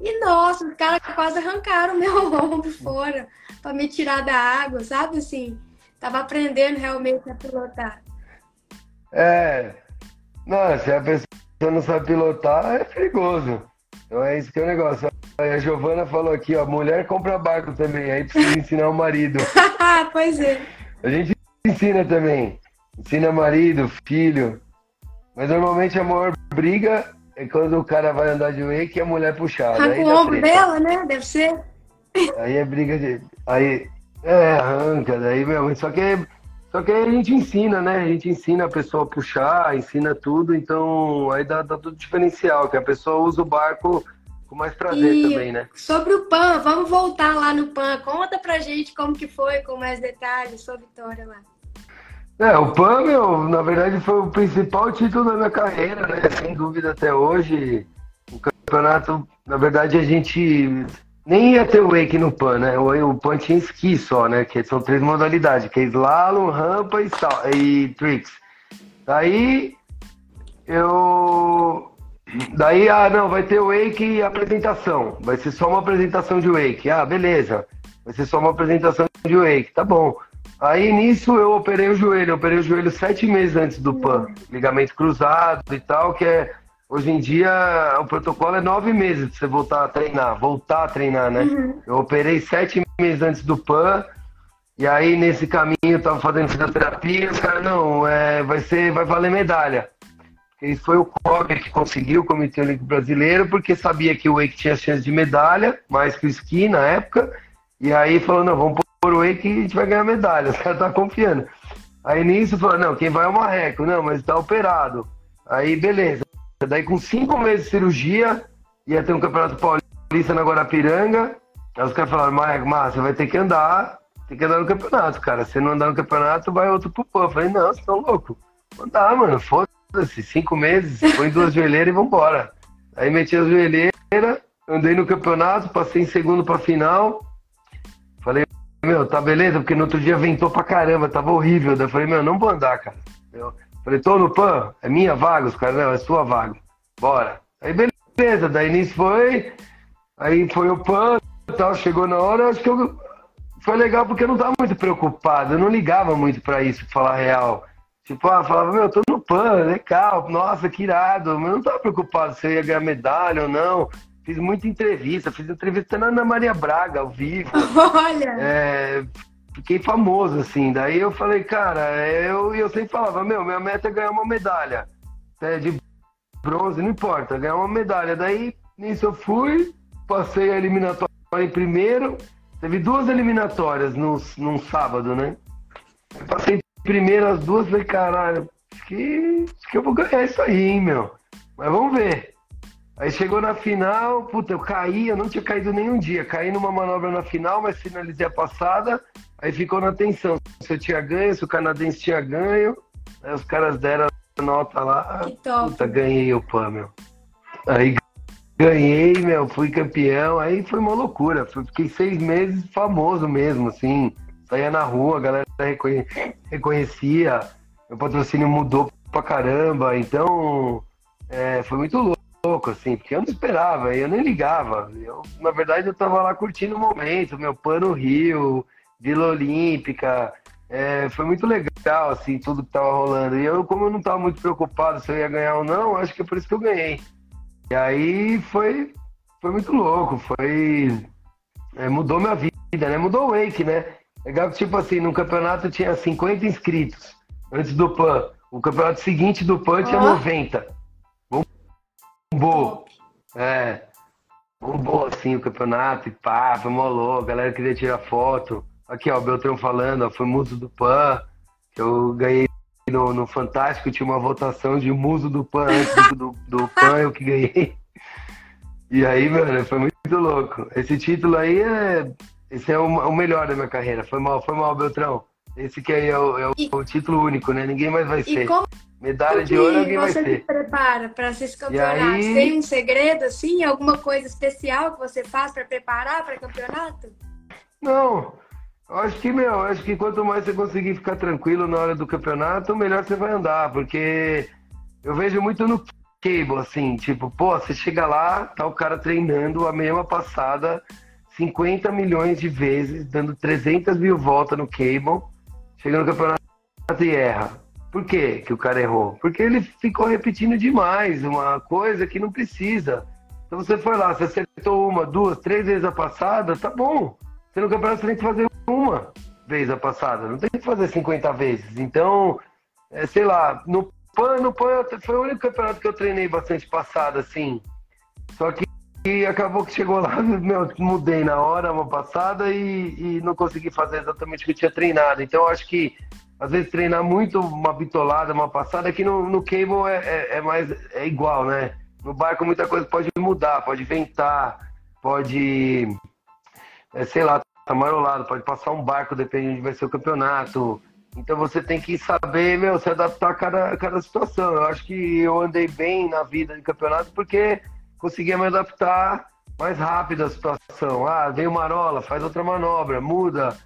Speaker 1: E nossa, os caras quase arrancaram meu ombro fora para me tirar da água, sabe? Assim, tava aprendendo realmente a pilotar.
Speaker 2: É, não, se a pessoa não sabe pilotar, é perigoso. Então é isso que é o negócio. A Giovana falou aqui, ó, mulher compra barco também, aí precisa ensinar o marido.
Speaker 1: pois é.
Speaker 2: A gente ensina também. Ensina marido, filho. Mas normalmente a maior briga é quando o cara vai andar de wake e a mulher puxada.
Speaker 1: Arranca o ombro dela, né? Deve ser.
Speaker 2: Aí é briga de. Aí. É, arranca, daí, meu. Só que, só que aí a gente ensina, né? A gente ensina a pessoa a puxar, ensina tudo, então aí dá, dá tudo diferencial, que a pessoa usa o barco com mais prazer e também, né?
Speaker 1: Sobre o PAN, vamos voltar lá no PAN. Conta pra gente como que foi, com mais detalhes, sua vitória lá.
Speaker 2: É, o PAN, meu, na verdade foi o principal título da minha carreira, né? Sem dúvida até hoje. O campeonato, na verdade, a gente nem ia ter o wake no PAN, né? O, o PAN tinha esqui só, né? Que são três modalidades, que é slalom, rampa e, sal, e tricks. Daí eu. Daí, ah, não, vai ter wake e apresentação. Vai ser só uma apresentação de wake. Ah, beleza. Vai ser só uma apresentação de wake. Tá bom. Aí nisso eu operei o joelho, eu operei o joelho sete meses antes do PAN, ligamento cruzado e tal, que é hoje em dia o protocolo é nove meses pra você voltar a treinar, voltar a treinar, né? Uhum. Eu operei sete meses antes do PAN, e aí nesse caminho eu tava fazendo fisioterapia, os caras, não, é, vai ser, vai valer medalha. E foi o COB que conseguiu, o Comitê Olímpico Brasileiro, porque sabia que o Wake tinha chance de medalha, mais que o ski na época, e aí falou, não, vamos por whey que a gente vai ganhar medalha. Os caras tá confiando. Aí nisso falou, não, quem vai é o Marreco. Não, mas tá operado. Aí beleza. Daí com cinco meses de cirurgia, ia ter um campeonato paulista na Guarapiranga. Aí os caras falaram, Marreco, mas você vai ter que andar, tem que andar no campeonato, cara. Se não andar no campeonato, vai outro pro pão. Eu falei, não, vocês estão loucos. Andar, mano, foda-se, cinco meses, põe duas joelheiras e vambora. Aí meti as joelheiras, andei no campeonato, passei em segundo pra final. Falei, meu, tá beleza, porque no outro dia ventou pra caramba, tava horrível. Daí eu falei, meu, não vou andar, cara. Eu falei, tô no PAN, é minha vaga, os caras, não, é sua vaga. Bora. Aí beleza, daí nisso foi, aí foi o PAN tal, chegou na hora, acho que eu, foi legal porque eu não tava muito preocupado, eu não ligava muito pra isso, pra falar real. Tipo, ah, falava, meu, tô no PAN, legal, nossa, que irado, mas eu não tava preocupado se eu ia ganhar medalha ou não. Fiz muita entrevista, fiz entrevista na Ana Maria Braga, ao vivo.
Speaker 1: Olha!
Speaker 2: É, fiquei famoso, assim. Daí eu falei, cara, eu, eu sempre falava, meu, minha meta é ganhar uma medalha. É, de bronze, não importa, ganhar uma medalha. Daí, nisso eu fui, passei a eliminatória em primeiro. Teve duas eliminatórias no, num sábado, né? Eu passei em primeiro as duas, falei, caralho, acho que, acho que eu vou ganhar isso aí, hein, meu. Mas vamos ver. Aí chegou na final, puta, eu caí, eu não tinha caído nenhum dia. Caí numa manobra na final, mas finalizei a passada. Aí ficou na tensão. Se eu tinha ganho, se o canadense tinha ganho. Aí os caras deram a nota lá.
Speaker 1: Que top.
Speaker 2: Puta, ganhei o PAN, meu. Aí ganhei, meu, fui campeão. Aí foi uma loucura. Fiquei seis meses famoso mesmo, assim. Saía na rua, a galera reconhecia. Meu patrocínio mudou pra caramba. Então, é, foi muito louco louco, assim, porque eu não esperava, eu nem ligava. Eu, na verdade, eu tava lá curtindo o momento, meu pano Rio, Vila Olímpica. É, foi muito legal, assim, tudo que tava rolando. E eu, como eu não tava muito preocupado se eu ia ganhar ou não, acho que é por isso que eu ganhei. E aí foi, foi muito louco, foi. É, mudou minha vida, né? Mudou o Wake, né? Legal que, tipo assim, no campeonato tinha 50 inscritos antes do PAN. O campeonato seguinte do PAN tinha 90 bombou. É. Bombou assim o campeonato e pá, foi molou, a galera queria tirar foto. Aqui, ó, o Beltrão falando, ó, foi muso do PAN, eu ganhei no, no Fantástico, tinha uma votação de muso do PAN antes do, do, do PAN, eu que ganhei. E aí, mano, foi muito louco. Esse título aí é. Esse é o, o melhor da minha carreira. Foi mal, foi mal, Beltrão. Esse que aí é o, é o, e, o título único, né? Ninguém mais vai ser.
Speaker 1: Como
Speaker 2: Medalha de ouro alguém vai
Speaker 1: ser.
Speaker 2: você
Speaker 1: se prepara para esses campeonatos? Aí... Tem um segredo, assim? Alguma coisa especial que você faz para preparar para campeonato?
Speaker 2: Não. Acho que, meu, acho que quanto mais você conseguir ficar tranquilo na hora do campeonato, melhor você vai andar, porque eu vejo muito no cable, assim, tipo, pô, você chega lá, tá o cara treinando a mesma passada 50 milhões de vezes, dando 300 mil voltas no cable, chega no campeonato e erra. Por quê que o cara errou? Porque ele ficou repetindo demais uma coisa que não precisa. Então você foi lá, você acertou uma, duas, três vezes a passada, tá bom. Você no campeonato você tem que fazer uma vez a passada, não tem que fazer 50 vezes. Então, é, sei lá, no PAN, no PAN foi o único campeonato que eu treinei bastante passada, assim. Só que e acabou que chegou lá, meu, mudei na hora uma passada e, e não consegui fazer exatamente o que eu tinha treinado. Então, acho que às vezes treinar muito uma bitolada, uma passada, que no, no cable é, é, é, mais é igual, né? No barco muita coisa pode mudar, pode ventar, pode, é, sei lá, tá marolado, pode passar um barco, depende de onde vai ser o campeonato. Então você tem que saber, meu, se adaptar a cada, a cada situação. Eu acho que eu andei bem na vida de campeonato porque conseguia me adaptar mais rápido à situação. Ah, veio marola, faz outra manobra, muda.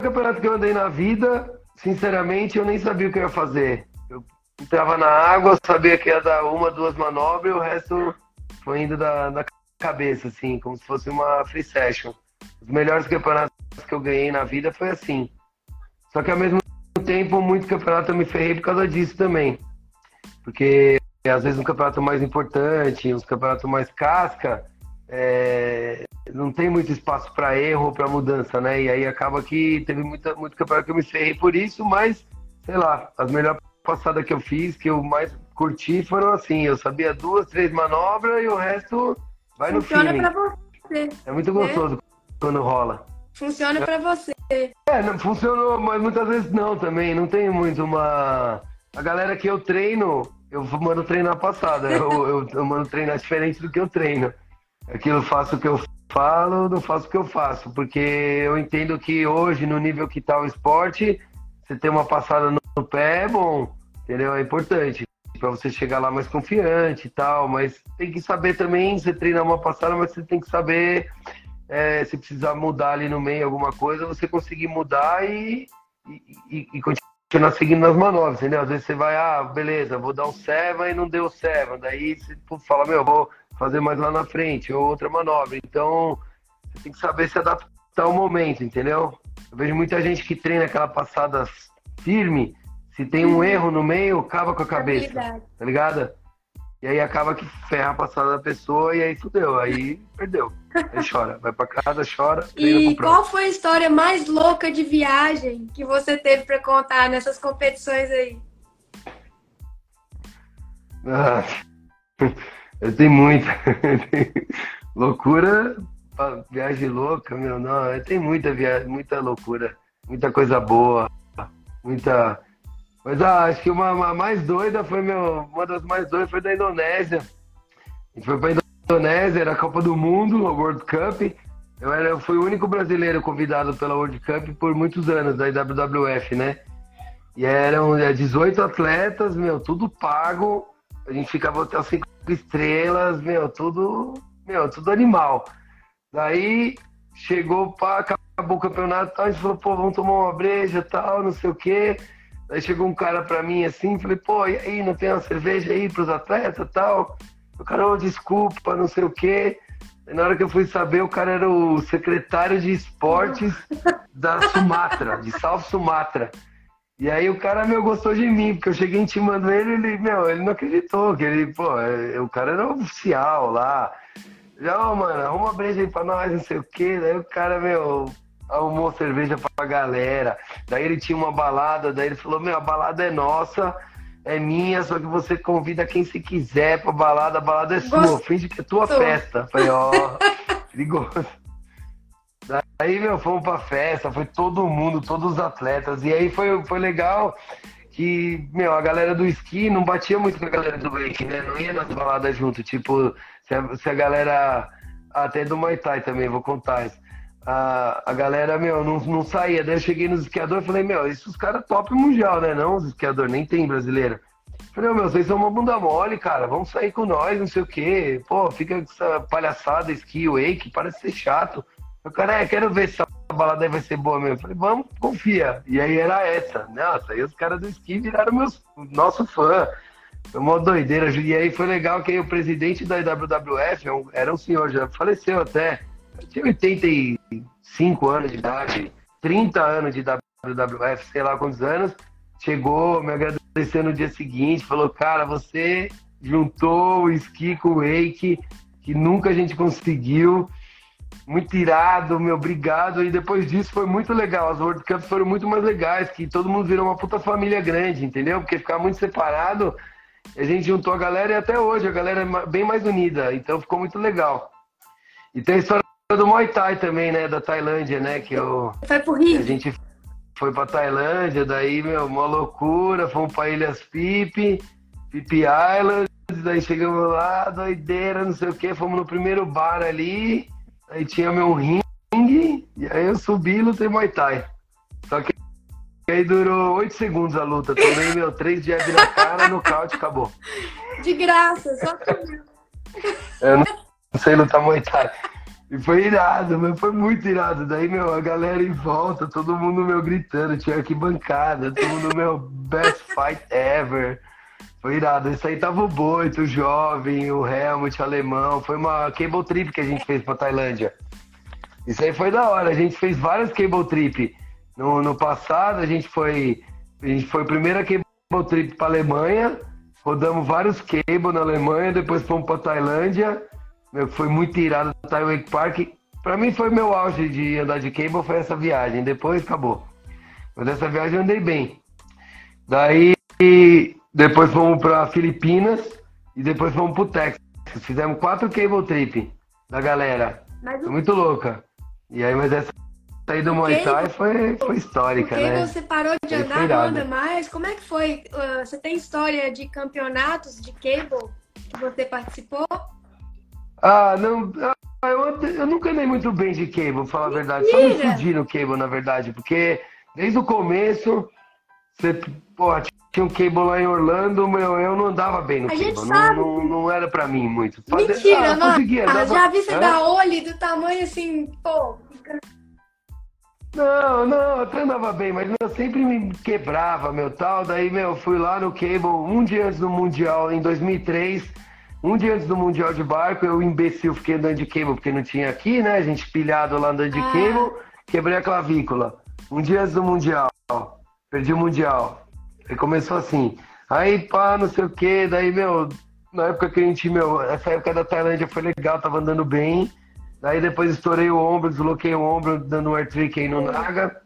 Speaker 2: O campeonato que eu andei na vida, sinceramente, eu nem sabia o que eu ia fazer. Eu entrava na água, sabia que ia dar uma, duas manobras e o resto foi indo da, da cabeça, assim, como se fosse uma free session. Os melhores campeonatos que eu ganhei na vida foi assim. Só que ao mesmo tempo, muito campeonato eu me ferrei por causa disso também. Porque às vezes um campeonato mais importante, uns campeonatos mais casca, é, não tem muito espaço para erro ou para mudança, né? E aí acaba que teve muita, muito campeonato que eu me ferrei por isso, mas sei lá, as melhores passadas que eu fiz, que eu mais curti, foram assim: eu sabia duas, três manobras e o resto vai no
Speaker 1: Funciona
Speaker 2: feeling.
Speaker 1: pra você.
Speaker 2: É muito gostoso né? quando rola.
Speaker 1: Funciona para você.
Speaker 2: É, não, funcionou, mas muitas vezes não também. Não tem muito uma. A galera que eu treino, eu mando treinar passada. eu, eu, eu mando treinar diferente do que eu treino aquilo faço o que eu falo, não faço o que eu faço, porque eu entendo que hoje, no nível que está o esporte, você ter uma passada no pé é bom, entendeu? É importante para você chegar lá mais confiante e tal, mas tem que saber também, você treinar uma passada, mas você tem que saber é, se precisar mudar ali no meio alguma coisa, você conseguir mudar e, e, e continuar seguindo nas manobras, entendeu? Às vezes você vai, ah, beleza, vou dar um serva e não deu serva, daí você fala, meu, vou fazer mais lá na frente, ou outra manobra. Então, você tem que saber se adaptar ao momento, entendeu? Eu vejo muita gente que treina aquela passada firme, se tem um uhum. erro no meio, acaba com a cabeça, tá ligado? E aí acaba que ferra a passada da pessoa e aí fudeu, aí perdeu. Aí chora, vai pra casa, chora.
Speaker 1: E qual foi a história mais louca de viagem que você teve para contar nessas competições aí?
Speaker 2: Ah, eu tenho muita. loucura, viagem louca, meu, não. Tenho muita viagem, muita loucura, muita coisa boa, muita. Mas ah, acho que uma, uma, mais doida foi meu. Uma das mais doidas foi da Indonésia. A gente foi pra Indonésia, era a Copa do Mundo, a World Cup. Eu, era, eu fui o único brasileiro convidado pela World Cup por muitos anos, da IWWF, né? E eram 18 é, atletas, meu, tudo pago. A gente ficava até cinco estrelas, meu, tudo, meu, tudo animal. Daí chegou para acabou o campeonato, a gente falou, pô, vamos tomar uma breja, tal, não sei o quê. Daí chegou um cara para mim assim, falei, pô, e aí, não tem uma cerveja aí pros atletas, tal? O cara, oh, desculpa, não sei o quê. E na hora que eu fui saber, o cara era o secretário de esportes da Sumatra, de South Sumatra. E aí o cara, meu, gostou de mim, porque eu cheguei intimando ele, ele, meu, ele não acreditou, que ele, pô, é, o cara era oficial lá. Já, oh, mano, arruma uma breja aí pra nós, não sei o quê. Daí o cara, meu, arrumou cerveja pra galera. Daí ele tinha uma balada, daí ele falou, meu, a balada é nossa, é minha, só que você convida quem se quiser pra balada, a balada é sua, finge que é tua festa. Falei, ó, oh, perigoso. Aí, meu, fomos pra festa, foi todo mundo, todos os atletas. E aí foi, foi legal que, meu, a galera do esqui não batia muito com a galera do wake, né? Não ia nas baladas junto. Tipo, se a, se a galera. Até do Muay Thai também, vou contar isso. A, a galera, meu, não, não saía. Daí eu cheguei nos esquiadores e falei, meu, esses caras top mundial, né? Não, os esquiadores, nem tem brasileiro. Falei, meu, vocês são uma bunda mole, cara. Vamos sair com nós, não sei o quê. Pô, fica com essa palhaçada, esqui, wake, parece ser chato. Eu, cara, é, quero ver se essa balada aí vai ser boa mesmo. Falei, vamos, confia. E aí era essa. Nossa, aí os caras do esqui viraram meus, nosso fã. Foi uma doideira. E aí foi legal que aí o presidente da WWF é era um senhor, já faleceu até. Tinha 85 anos de idade, 30 anos de WWF, sei lá quantos anos. Chegou, me agradeceu no dia seguinte, falou: Cara, você juntou o esqui com o wake, que nunca a gente conseguiu. Muito irado, meu, obrigado. E depois disso foi muito legal. As World Cups foram muito mais legais, que todo mundo virou uma puta família grande, entendeu? Porque ficar muito separado, a gente juntou a galera e até hoje a galera é bem mais unida. Então ficou muito legal. E tem a história do Muay Thai também, né? Da Tailândia, né? Que eu,
Speaker 1: Foi pro Rio.
Speaker 2: A gente foi pra Tailândia, daí, meu, uma loucura. Fomos pra Ilhas Pipi, Pipi Island. Daí chegamos lá, doideira, não sei o que. Fomos no primeiro bar ali. Aí tinha meu ringue. E aí eu subi e lutei Muay Thai. Só que aí durou oito segundos a luta. Tomei, meu, três jab na cara, nocaute, acabou.
Speaker 1: De graça, só que...
Speaker 2: Eu não sei lutar Muay Thai. E foi irado, meu, foi muito irado. Daí, meu, a galera em volta, todo mundo, meu, gritando, tinha arquibancada, todo mundo, meu, best fight ever. Foi irado. Isso aí tava o Boito, o Jovem, o Helmut, o Alemão. Foi uma cable trip que a gente fez pra Tailândia. Isso aí foi da hora. A gente fez várias cable trip. No, no passado, a gente foi. A gente foi a primeira cable trip pra Alemanha. Rodamos vários cable na Alemanha, depois fomos pra Tailândia. Meu, foi muito irado no Taiwan Park. Pra mim foi meu auge de andar de cable, foi essa viagem. Depois acabou. Mas dessa viagem eu andei bem. Daí, depois fomos pra Filipinas e depois fomos pro Texas. Fizemos quatro cable trip da galera.
Speaker 1: Mas
Speaker 2: Foi
Speaker 1: o
Speaker 2: muito louca. E aí, mas essa aí do Muay Thai foi, foi histórica,
Speaker 1: Porque
Speaker 2: né?
Speaker 1: você parou de
Speaker 2: Aí
Speaker 1: andar,
Speaker 2: foi
Speaker 1: não anda mais? Como é que foi? Uh, Você tem história de campeonatos de cable que você participou?
Speaker 2: Ah, não. ah, Eu, eu nunca andei muito bem de cable, pra falar a verdade. Só me fudi no cable, na verdade. Porque desde o começo, você, pô, tinha um cable lá em Orlando, meu, eu não andava bem no
Speaker 1: A
Speaker 2: cable.
Speaker 1: gente
Speaker 2: Não,
Speaker 1: sabe.
Speaker 2: não, não era pra mim muito. Fazer-
Speaker 1: Mentira,
Speaker 2: ah,
Speaker 1: não.
Speaker 2: conseguia,
Speaker 1: Ah,
Speaker 2: andava-
Speaker 1: já vi você
Speaker 2: Hã?
Speaker 1: dar olho do tamanho assim, pô.
Speaker 2: Não, não, até andava bem, mas eu sempre me quebrava, meu, tal. Daí, meu, fui lá no Cable um dia antes do Mundial, em 2003. Um dia antes do Mundial de barco, eu, imbecil, fiquei andando de cable, porque não tinha aqui, né? A gente pilhado lá andando de
Speaker 1: Ah.
Speaker 2: cable, quebrei a clavícula. Um dia antes do Mundial, perdi o Mundial. Aí começou assim. Aí, pá, não sei o quê. Daí, meu, na época que a gente, meu, essa época da Tailândia foi legal, tava andando bem. Daí depois estourei o ombro, desloquei o ombro, dando um air trick aí no Naga.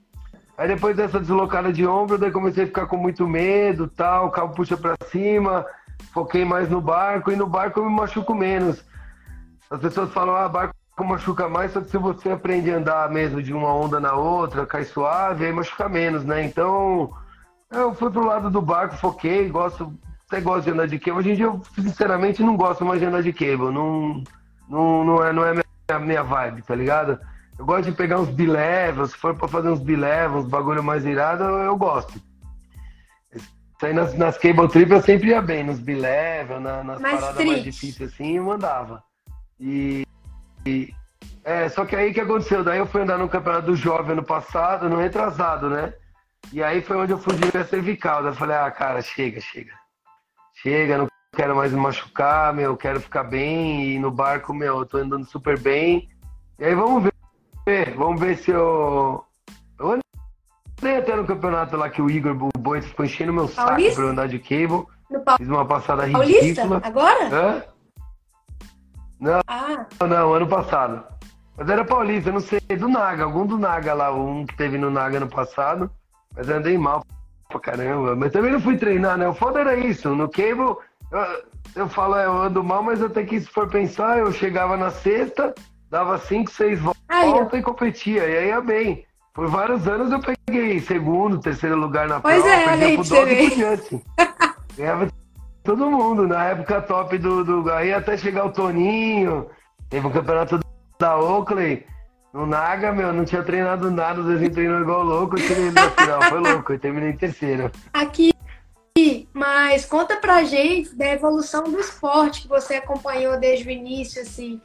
Speaker 2: Aí depois dessa deslocada de ombro, daí comecei a ficar com muito medo, tal, o cabo puxa pra cima, foquei mais no barco, e no barco eu me machuco menos. As pessoas falam, ah, barco machuca mais, só que se você aprende a andar mesmo de uma onda na outra, cai suave, aí machuca menos, né? Então, eu fui pro lado do barco, foquei, gosto, até gosto de andar de cable. Hoje em dia eu, sinceramente, não gosto mais de andar de cable, não, não, não é, não é minha, minha vibe, tá ligado? Eu gosto de pegar uns bilevels, se for pra fazer uns bilevels, uns bagulho mais irado, eu, eu gosto. Isso aí nas, nas cable trip eu sempre ia bem, nos bilevel, na, nas
Speaker 1: Mais
Speaker 2: paradas mais difíceis assim, eu mandava. E, e- é, só que aí o que aconteceu? Daí eu fui andar no campeonato do jovem ano passado, no retrasado, né? E aí foi onde eu fui de cervical. Daí eu falei, ah, cara, chega, chega. Chega, não quero mais me machucar, meu, quero ficar bem. E no barco, meu, eu tô andando super bem. E aí vamos ver, vamos ver se. Eu andei até no campeonato lá que o Igor, o Boi, ficou enchendo meu saco
Speaker 1: Paulista?
Speaker 2: pra eu andar de cable.
Speaker 1: No
Speaker 2: Fiz uma passada
Speaker 1: Paulista?
Speaker 2: ridícula.
Speaker 1: Agora?
Speaker 2: Hã?
Speaker 1: Ah,
Speaker 2: Não, não, ano passado. Mas era paulista, eu não sei, do Naga, algum do Naga lá, um que teve no Naga ano passado. Mas eu andei mal pra caramba. Mas também não fui treinar, né? O foda era isso. No cable, eu, eu falo, é, eu ando mal, mas até que se for pensar, eu chegava na sexta, dava cinco, seis voltas e competia. E aí ia bem. Por vários anos eu peguei segundo, terceiro lugar na
Speaker 1: Pois
Speaker 2: prova,
Speaker 1: é, olha aí
Speaker 2: pro
Speaker 1: pra
Speaker 2: e. Ganhava todo mundo, na época top do, do. Aí até chegar o Toninho, teve um campeonato da Oakley. no Naga, meu, não tinha treinado nada, o Zezinho treinou igual louco, eu tirei na final, foi louco, eu terminei em terceiro.
Speaker 1: Aqui, mas conta pra gente da evolução do esporte que você acompanhou desde o início, assim.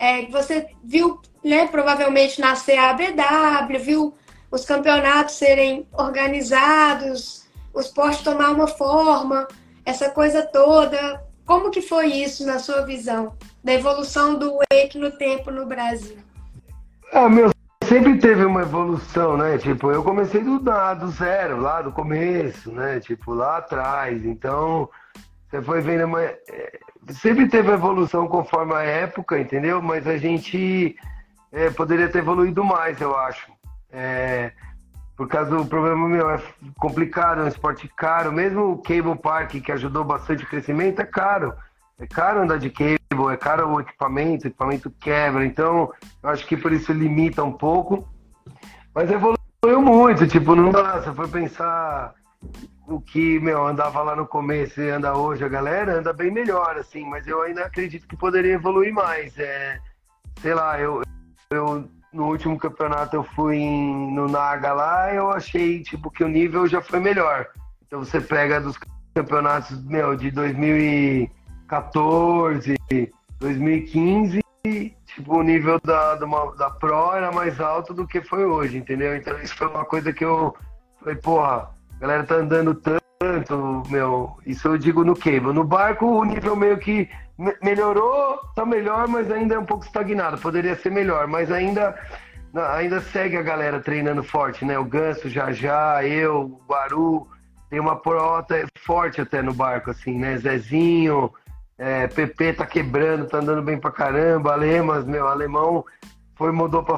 Speaker 1: É, você viu, né, provavelmente nascer a ABW, viu os campeonatos serem organizados, o esporte tomar uma forma, essa coisa toda. Como que foi isso na sua visão, da evolução do wake no tempo no Brasil?
Speaker 2: Ah, meu, sempre teve uma evolução, né? Tipo, eu comecei do, do zero, lá do começo, né? Tipo, lá atrás. Então, você foi vendo uma... É, sempre teve evolução conforme a época, entendeu? Mas a gente é, poderia ter evoluído mais, eu acho. É, por causa do problema meu, é complicado, é um esporte caro. Mesmo o Cable Park, que ajudou bastante o crescimento, é caro. É caro andar de cable, é caro o equipamento, o equipamento quebra. Então, eu acho que por isso limita um pouco. Mas evoluiu muito, tipo, não dá. Se for pensar o que, meu, andava lá no começo e anda hoje, a galera anda bem melhor, assim, mas eu ainda acredito que poderia evoluir mais. É, sei lá, eu, eu no último campeonato eu fui em, no Naga lá, eu achei tipo que o nível já foi melhor. Então você pega dos campeonatos meu de 2014, 2015, tipo o nível da, da, da Pro era mais alto do que foi hoje, entendeu? Então isso foi uma coisa que eu falei, porra, a galera tá andando tanto, meu, isso eu digo no cable. No barco o nível meio que melhorou, tá melhor, mas ainda é um pouco estagnado. Poderia ser melhor, mas ainda ainda segue a galera treinando forte, né? O Ganso, já já, eu, o Guaru, tem uma prota forte até no barco, assim, né? Zezinho, é, PP tá quebrando, tá andando bem pra caramba, Alemas, meu, alemão foi, mudou pra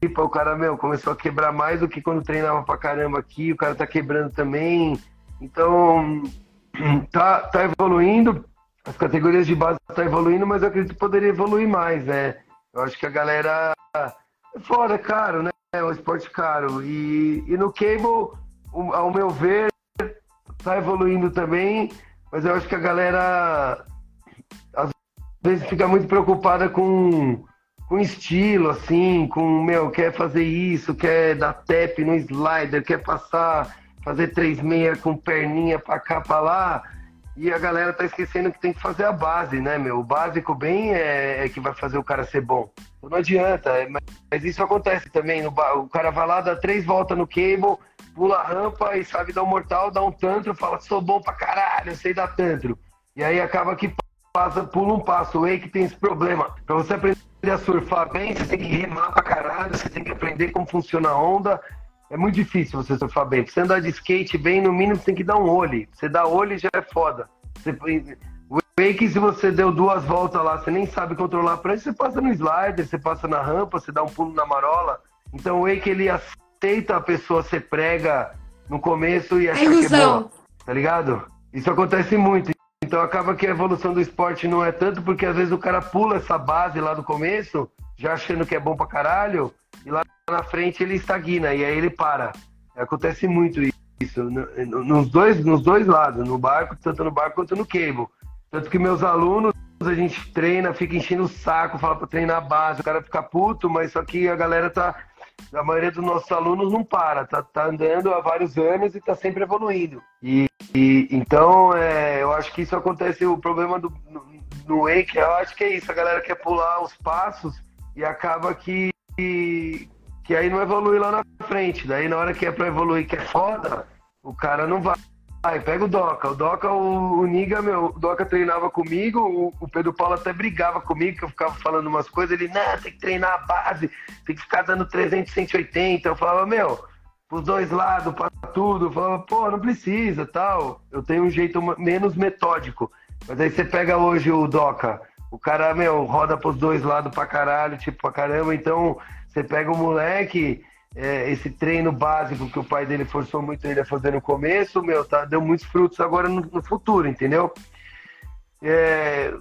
Speaker 2: Floripa, o cara, meu, começou a quebrar mais do que quando treinava pra caramba aqui, o cara tá quebrando também. Então, tá, tá evoluindo, as categorias de base tá evoluindo, mas eu acredito que poderia evoluir mais, né? Eu acho que a galera é fora, é caro, né? É um esporte caro. E, e no cable, ao meu ver, está evoluindo também, mas eu acho que a galera às vezes fica muito preocupada com, com estilo, assim, com, meu, quer fazer isso, quer dar tap no slider, quer passar, fazer três meia com perninha para cá, para lá e a galera tá esquecendo que tem que fazer a base, né, meu? O básico bem é, é que vai fazer o cara ser bom. Não adianta, é, mas isso acontece também. No, o cara vai lá, dá três voltas no cable, pula a rampa e sabe dar um mortal, dá um tantro, fala, sou bom pra caralho, sei dar tantro. E aí acaba que passa, pula um passo. O Wake tem esse problema. Pra você aprender a surfar bem, você tem que remar pra caralho, você tem que aprender como funciona a onda, é muito difícil você surfar bem. Pra você andar de skate bem, no mínimo você tem que dar um olho. Você dá olho já é foda. Você, o wake, se você deu duas voltas lá, você nem sabe controlar a prancha, você passa no slider, você passa na rampa, você dá um pulo na marola. Então o wake, ele aceita a pessoa ser prega no começo e achar que é boa. Tá ligado? Isso acontece muito. Então acaba que a evolução do esporte não é tanto porque às vezes o cara pula essa base lá do começo, já achando que é bom pra caralho, e lá na frente ele estagna e aí ele para. Acontece muito isso nos dois, nos dois lados, no barco, tanto no barco quanto no cable. Tanto que meus alunos, a gente treina, fica enchendo o saco, fala para treinar a base, o cara fica puto, mas só que a galera tá. A maioria dos nossos alunos não para, tá, tá andando há vários anos e tá sempre evoluindo. E, e então é, eu acho que isso acontece, o problema do, no, wake, eu acho que é isso, a galera quer pular os passos e acaba que que aí não evolui lá na frente. Daí na hora que é pra evoluir, que é foda, o cara não vai. Aí pega o Doca. O Doca, o, o Niga, meu, o Doca treinava comigo, o, o, Pedro Paulo até brigava comigo, que eu ficava falando umas coisas, ele, não, tem que treinar a base, tem que ficar dando 300, 180. Eu falava, meu, pros dois lados, pra tudo. Eu falava, pô, não precisa, tal. Eu tenho um jeito menos metódico. Mas aí você pega hoje o Doca, o cara, meu, roda pros dois lados pra caralho, tipo, pra caramba, então você pega o moleque, é, esse treino básico que o pai dele forçou muito ele a fazer no começo, meu, tá, deu muitos frutos agora no, no futuro, entendeu? É,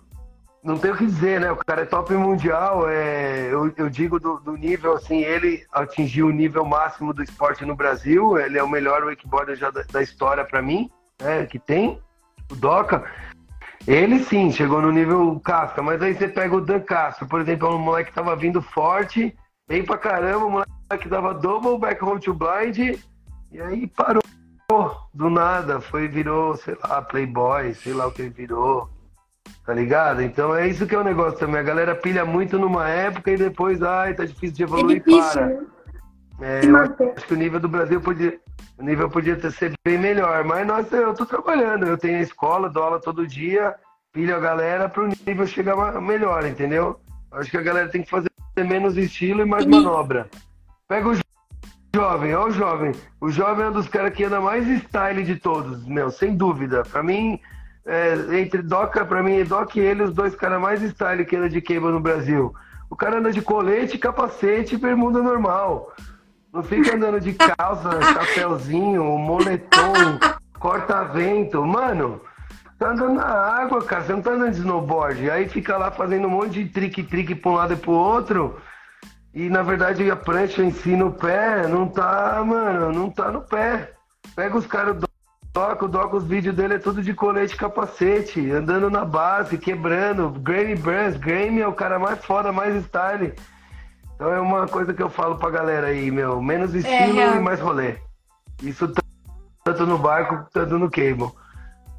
Speaker 2: não tem o que dizer, né? O cara é top mundial. É, eu, eu digo do, do, nível, assim, ele atingiu o nível máximo do esporte no Brasil. Ele é o melhor wakeboarder já da, da história para mim, né? Que tem, o Doca. Ele sim, chegou no nível casca, mas aí você pega o Dan Castro, por exemplo, é um moleque que tava vindo forte bem pra caramba, o moleque dava double back home to blind, e aí parou do nada, foi, virou, sei lá, playboy, sei lá o que ele virou, tá ligado? Então é isso que é o negócio também, a galera pilha muito numa época e depois, ai, tá difícil de evoluir, é difícil, para. Né? É, eu acho que o nível do Brasil podia, o nível podia ter ser bem melhor, mas nossa, eu tô trabalhando, eu tenho a escola, dou aula todo dia, pilho a galera para o nível chegar melhor, entendeu? Acho que a galera tem que fazer menos estilo e mais manobra. Pega o jovem, ó o jovem. O jovem é um dos caras que anda mais style de todos, meu, sem dúvida. Para mim, é, entre Doca, para mim, Doc e ele, os dois caras mais style que anda de queima no Brasil. O cara anda de colete, capacete e bermuda normal. Não fica andando de calça, chapéuzinho, moletom, corta-vento. Mano, tá andando na água, cara. Você não tá andando de snowboard. Aí fica lá fazendo um monte de trique-trique pra um lado e pro outro. E na verdade a prancha em si no pé não tá, mano, não tá no pé. Pega os caras do Doc, o os vídeos dele é tudo de colete e capacete, andando na base, quebrando. Grammy Burns, Grammy é o cara mais foda, mais style. Então é uma coisa que eu falo pra galera aí, meu, menos é, estilo é, e mais rolê. Isso tanto no barco quanto no cable.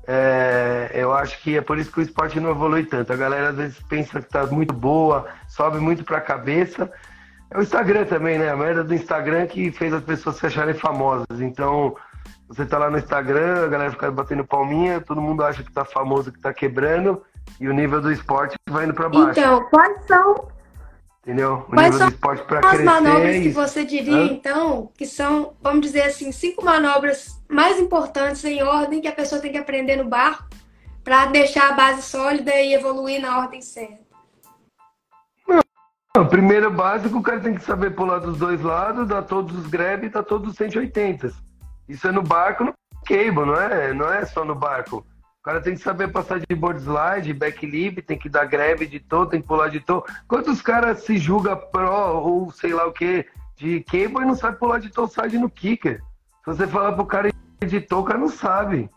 Speaker 2: É, eu acho que é por isso que o esporte não evolui tanto. A galera às vezes pensa que tá muito boa, sobe muito pra cabeça. É o Instagram também, né? A merda do Instagram que fez as pessoas se acharem famosas. Então, você tá lá no Instagram, a galera fica batendo palminha, todo mundo acha que tá famoso, que tá quebrando, e o nível do esporte vai indo pra baixo.
Speaker 1: Então, quais são
Speaker 2: Entendeu?
Speaker 1: O Quais são as manobras que você diria, Hã? então, que são, vamos dizer assim, cinco manobras mais importantes em ordem que a pessoa tem que aprender no barco para deixar a base sólida e evoluir na ordem certa?
Speaker 2: Não, primeiro básico, o cara tem que saber pular dos dois lados, dar todos os grab e dar todos os 180. Isso é no barco, no cable, não é, não é só no barco. O cara tem que saber passar de board slide, backlift, tem que dar greve de toe, tem que pular de toe. Quantos caras se julga pro ou sei lá o que de cable e não sabe pular de toe side no kicker? Se você falar pro cara de toe, o cara não sabe.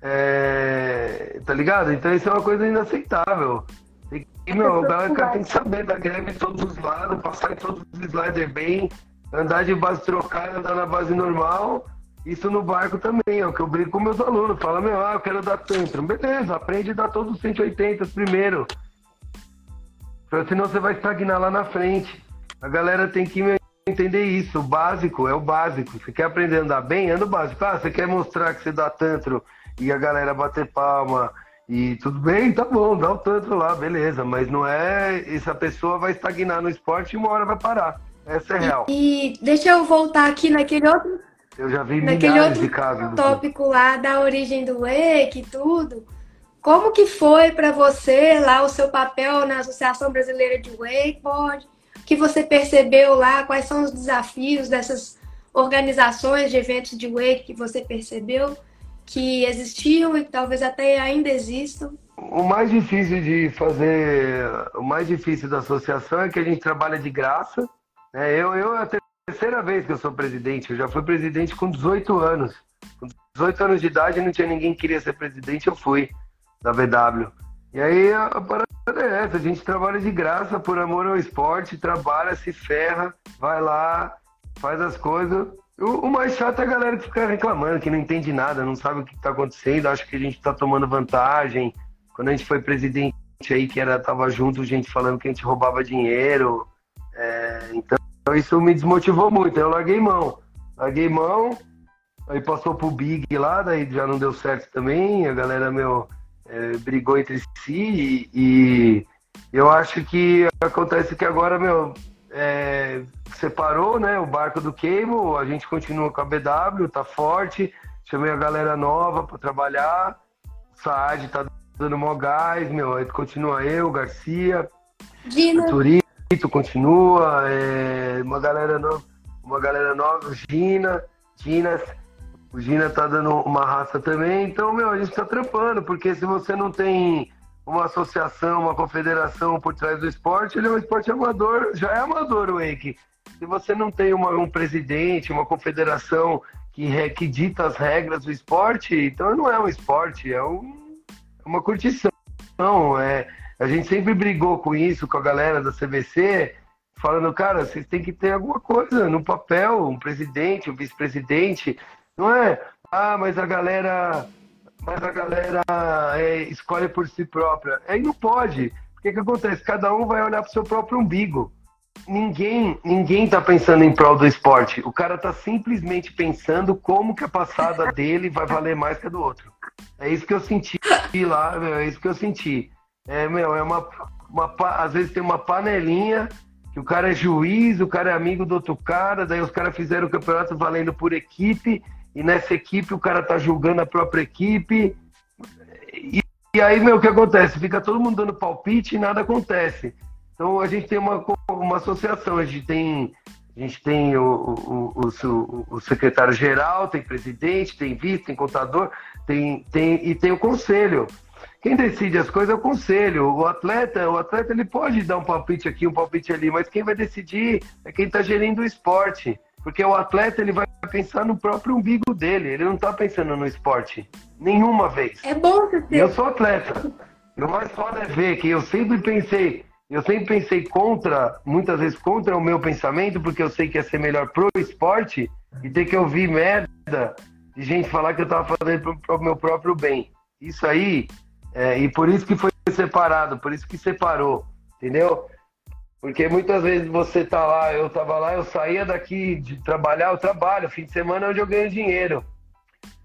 Speaker 2: É... Tá ligado? Então isso é uma coisa inaceitável. Que, meu, o cara tem que saber dar greve de todos os lados, passar em todos os sliders bem, andar de base trocada, andar na base normal isso no barco também, é o que eu brinco com meus alunos. Fala, meu, ah, eu quero dar tantrum. Beleza, aprende a dar todos os 180 primeiro. Senão você vai estagnar lá na frente. A galera tem que entender isso. O básico é o básico. Você quer aprender a andar bem? Anda o básico. Ah, você quer mostrar que você dá tantro e a galera bater palma e tudo bem, tá bom, dá o tantro lá, beleza. Mas não é. Essa pessoa vai estagnar no esporte e uma hora vai parar. Essa é real.
Speaker 1: E, e deixa eu voltar aqui naquele outro
Speaker 2: eu já vi Naquele outro de casos.
Speaker 1: tópico lá da origem do wake e tudo. Como que foi para você lá o seu papel na Associação Brasileira de Wakeboard? O que você percebeu lá? Quais são os desafios dessas organizações de eventos de wake que você percebeu que existiam e talvez até ainda existam?
Speaker 2: O mais difícil de fazer, o mais difícil da associação é que a gente trabalha de graça. Né? Eu, eu até terceira vez que eu sou presidente. Eu já fui presidente com 18 anos. Com 18 anos de idade, não tinha ninguém que queria ser presidente, eu fui da VW. E aí a, a parada é essa, a gente trabalha de graça por amor ao esporte, trabalha, se ferra, vai lá, faz as coisas. O, o mais chato é a galera que fica reclamando, que não entende nada, não sabe o que está acontecendo, acha que a gente está tomando vantagem. Quando a gente foi presidente aí, que era, tava junto, gente falando que a gente roubava dinheiro. É, então isso me desmotivou muito. Eu larguei mão. Larguei mão, aí passou pro Big lá, daí já não deu certo também. A galera, meu, é, brigou entre si e, e, eu acho que acontece que agora, meu, é, separou, né, o barco do Cable, a gente continua com a BW, tá forte. Chamei a galera nova para trabalhar. Saad tá dando mó gás, meu, aí continua eu, Garcia,
Speaker 1: Dina.
Speaker 2: Turista. Tito continua, é, uma galera nova, uma galera nova, Gina, Ginas, o Gina tá dando uma raça também, então, meu, a gente tá trampando, porque se você não tem uma associação, uma confederação por trás do esporte, ele é um esporte amador, já é amador o Wake. Se você não tem uma, um presidente, uma confederação que, que dita as regras do esporte, então não é um esporte, é um, é uma curtição. Não, é, a gente sempre brigou com isso, com a galera da CBC, falando, cara, vocês têm que ter alguma coisa no papel, um presidente, um vice-presidente. Não é, ah, mas a galera, mas a galera é, escolhe por si própria. Aí não pode. O que, que acontece? Cada um vai olhar para o seu próprio umbigo. Ninguém, ninguém tá pensando em prol do esporte. O cara tá simplesmente pensando como que a passada dele vai valer mais que a do outro. É isso que eu senti lá, meu, é isso que eu senti. É, meu, é uma, uma às vezes tem uma panelinha que o cara é juiz, o cara é amigo do outro cara, daí os caras fizeram o campeonato valendo por equipe, e nessa equipe o cara tá julgando a própria equipe. E, e aí, meu, o que acontece? Fica todo mundo dando palpite e nada acontece. Então a gente tem uma, uma associação, a gente tem, a gente tem o, o, o, o secretário-geral, tem presidente, tem vice, tem contador, tem, tem, e tem o conselho. Quem decide as coisas é o conselho. O atleta, o atleta ele pode dar um palpite aqui, um palpite ali, mas quem vai decidir é quem está gerindo o esporte. Porque o atleta ele vai pensar no próprio umbigo dele, ele não está pensando no esporte. Nenhuma vez.
Speaker 1: É bom você ter.
Speaker 2: Eu sou atleta. O mais foda é ver que eu sempre pensei, eu sempre pensei contra, muitas vezes contra o meu pensamento, porque eu sei que ia ser melhor pro esporte e ter que ouvir merda de gente falar que eu tava fazendo pro, pro meu próprio bem. Isso aí, é, e por isso que foi separado, por isso que separou, entendeu? Porque muitas vezes você tá lá, eu tava lá, eu saía daqui de trabalhar, eu trabalho, fim de semana é onde eu ganho dinheiro.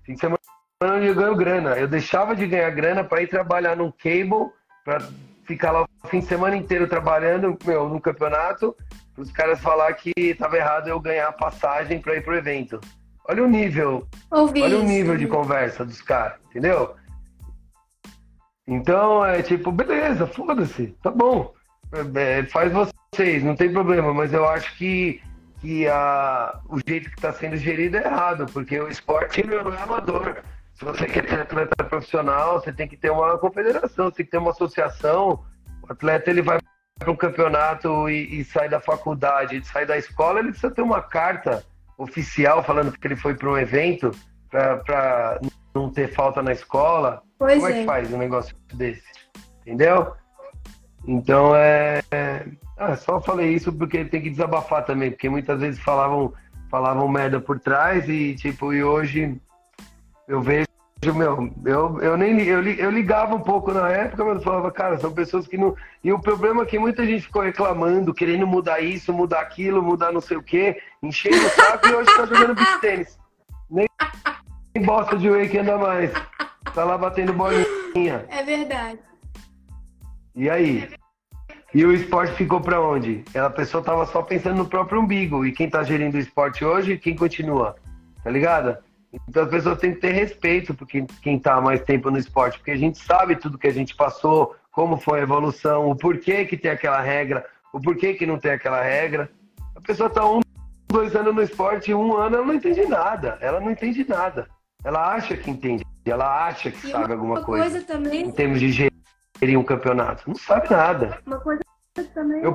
Speaker 2: Fim de semana é onde eu ganho grana. Eu deixava de ganhar grana para ir trabalhar num cable, para ficar lá o fim de semana inteiro trabalhando meu, no campeonato, os caras falar que estava errado eu ganhar passagem para ir pro evento. Olha o nível.
Speaker 1: Ouvi
Speaker 2: olha
Speaker 1: isso.
Speaker 2: o nível de conversa dos caras, entendeu? Então é tipo, beleza, foda-se, tá bom. É, é faz vocês, não tem problema, mas eu acho que, que a, o jeito que está sendo gerido é errado, porque o esporte não é amador. Se você quer ser atleta profissional, você tem que ter uma confederação, você tem que ter uma associação. O atleta ele vai para um campeonato e, e, sai da faculdade, sai da escola, ele precisa ter uma carta oficial falando que ele foi para um evento para não ter falta na escola.
Speaker 1: Pois
Speaker 2: Como é.
Speaker 1: é.
Speaker 2: que faz um negócio desse? Entendeu? Então é. Ah, só falei isso porque tem que desabafar também, porque muitas vezes falavam, falavam merda por trás e tipo, e hoje eu vejo, meu, eu, eu nem eu, eu ligava um pouco na época, mas eu falava, cara, são pessoas que não. E o problema é que muita gente ficou reclamando, querendo mudar isso, mudar aquilo, mudar não sei o quê, enchendo o saco e hoje tá jogando beat tênis. Nem, nem bosta de wake anda mais. Tá lá batendo bolinha.
Speaker 1: É verdade.
Speaker 2: E aí? E o esporte ficou para onde? A pessoa tava só pensando no próprio umbigo. E quem tá gerindo o esporte hoje, quem continua? Tá ligado? Então as pessoas têm que ter respeito por quem, quem tá há mais tempo no esporte, porque a gente sabe tudo que a gente passou, como foi a evolução, o porquê que tem aquela regra, o porquê que não tem aquela regra. A pessoa tá um, dois anos no esporte, um ano ela não entende nada. Ela não entende nada. Ela acha que entende, ela acha que
Speaker 1: E
Speaker 2: sabe
Speaker 1: uma
Speaker 2: alguma
Speaker 1: coisa
Speaker 2: coisa
Speaker 1: também,
Speaker 2: em termos de gerir um campeonato. Não sabe nada.
Speaker 1: uma coisa também.
Speaker 2: Eu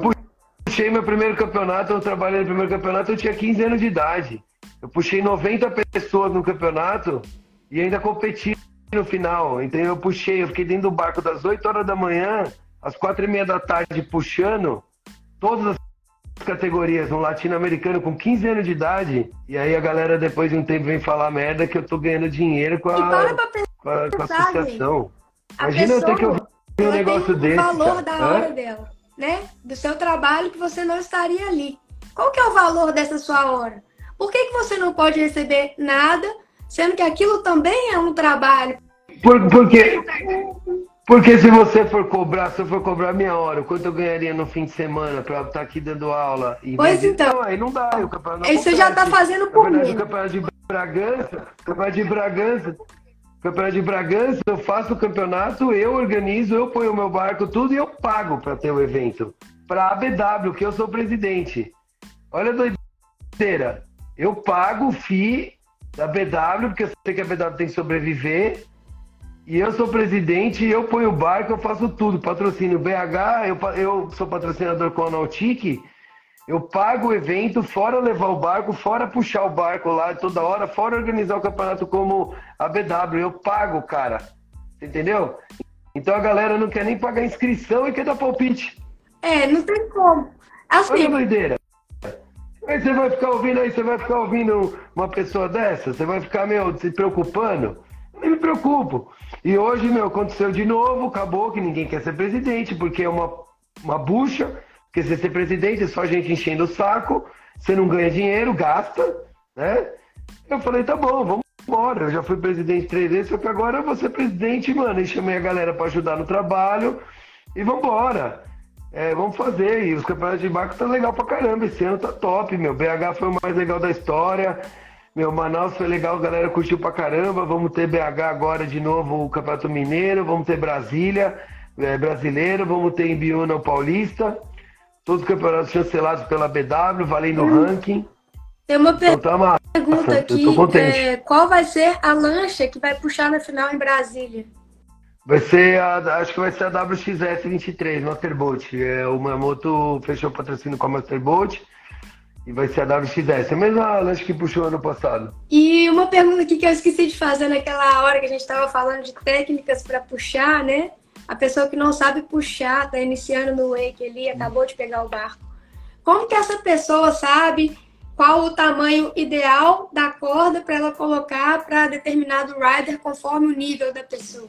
Speaker 2: puxei meu primeiro campeonato, eu trabalhei no primeiro campeonato, eu tinha 15 anos de idade. Eu puxei 90 pessoas no campeonato e ainda competi no final. Então eu puxei, eu fiquei dentro do barco das 8 horas da manhã às 4 e meia da tarde puxando todas as categorias no latino-americano com 15 anos de idade. E aí a galera depois de um tempo vem falar merda que eu tô ganhando dinheiro com a, com a, com a associação.
Speaker 1: a
Speaker 2: Imagina eu ter que ouvir um negócio
Speaker 1: tem o
Speaker 2: desse.
Speaker 1: valor
Speaker 2: cara.
Speaker 1: da
Speaker 2: Hã?
Speaker 1: hora dela, né? Do seu trabalho que você não estaria ali. Qual que é o valor dessa sua hora? Por que, que você não pode receber nada, sendo que aquilo também é um trabalho?
Speaker 2: Por, porque, porque se você for cobrar, se eu for cobrar minha hora, quanto eu ganharia no fim de semana pra estar aqui dando aula?
Speaker 1: Pois
Speaker 2: de-
Speaker 1: então.
Speaker 2: Não, aí não dá, o campeonato
Speaker 1: você já tá fazendo por mim.
Speaker 2: o campeonato de Bragança, o campeonato de Bragança, o campeonato de Bragança, eu faço o campeonato, eu organizo, eu ponho o meu barco, tudo e eu pago pra ter o evento. Pra ABW, que eu sou presidente. Olha a doideira. Eu pago o FII da BW, porque eu sei que a BW tem que sobreviver. E eu sou presidente, eu ponho o barco, eu faço tudo. Patrocínio BH, eu, eu sou patrocinador com a Nautic. Eu pago o evento, fora levar o barco, fora puxar o barco lá toda hora, fora organizar o campeonato como a BW. Eu pago, cara. Entendeu? Então a galera não quer nem pagar inscrição e quer dar palpite.
Speaker 1: É, não tem como. Assim.
Speaker 2: Olha a doideira. Aí você vai ficar ouvindo aí, você vai ficar ouvindo uma pessoa dessa? Você vai ficar, meu, se preocupando? Eu nem me preocupo. E hoje, meu, aconteceu de novo, acabou que ninguém quer ser presidente, porque é uma, uma bucha, porque você ser presidente é só gente enchendo o saco, você não ganha dinheiro, gasta, né? Eu falei, tá bom, vamos embora. Eu já fui presidente três vezes, só que agora eu vou ser presidente, mano. E chamei a galera para ajudar no trabalho e vambora. É, vamos fazer. E os campeonatos de barco tá legal pra caramba. Esse ano tá top, meu. BH foi o mais legal da história. Meu, Manaus foi legal, a galera curtiu pra caramba. Vamos ter BH agora de novo o Campeonato Mineiro. Vamos ter Brasília, é, brasileiro. Vamos ter em Biúna o Paulista. Todos os campeonatos chancelados pela BW, valendo hum. ranking.
Speaker 1: Tem uma per então, tá pergunta aqui. É, qual vai ser a lancha que vai puxar na final em Brasília?
Speaker 2: Vai ser a, acho que vai ser a WXS 23, Masterboat. É, o Mamoto fechou o patrocínio com a Masterboat e vai ser a WXS. É a mesma lanche que puxou ano passado.
Speaker 1: E uma pergunta aqui que eu esqueci de fazer naquela hora que a gente estava falando de técnicas para puxar, né? A pessoa que não sabe puxar, tá iniciando no wake ali, acabou de pegar o barco. Como que essa pessoa sabe qual o tamanho ideal da corda para ela colocar para determinado rider conforme o nível da pessoa?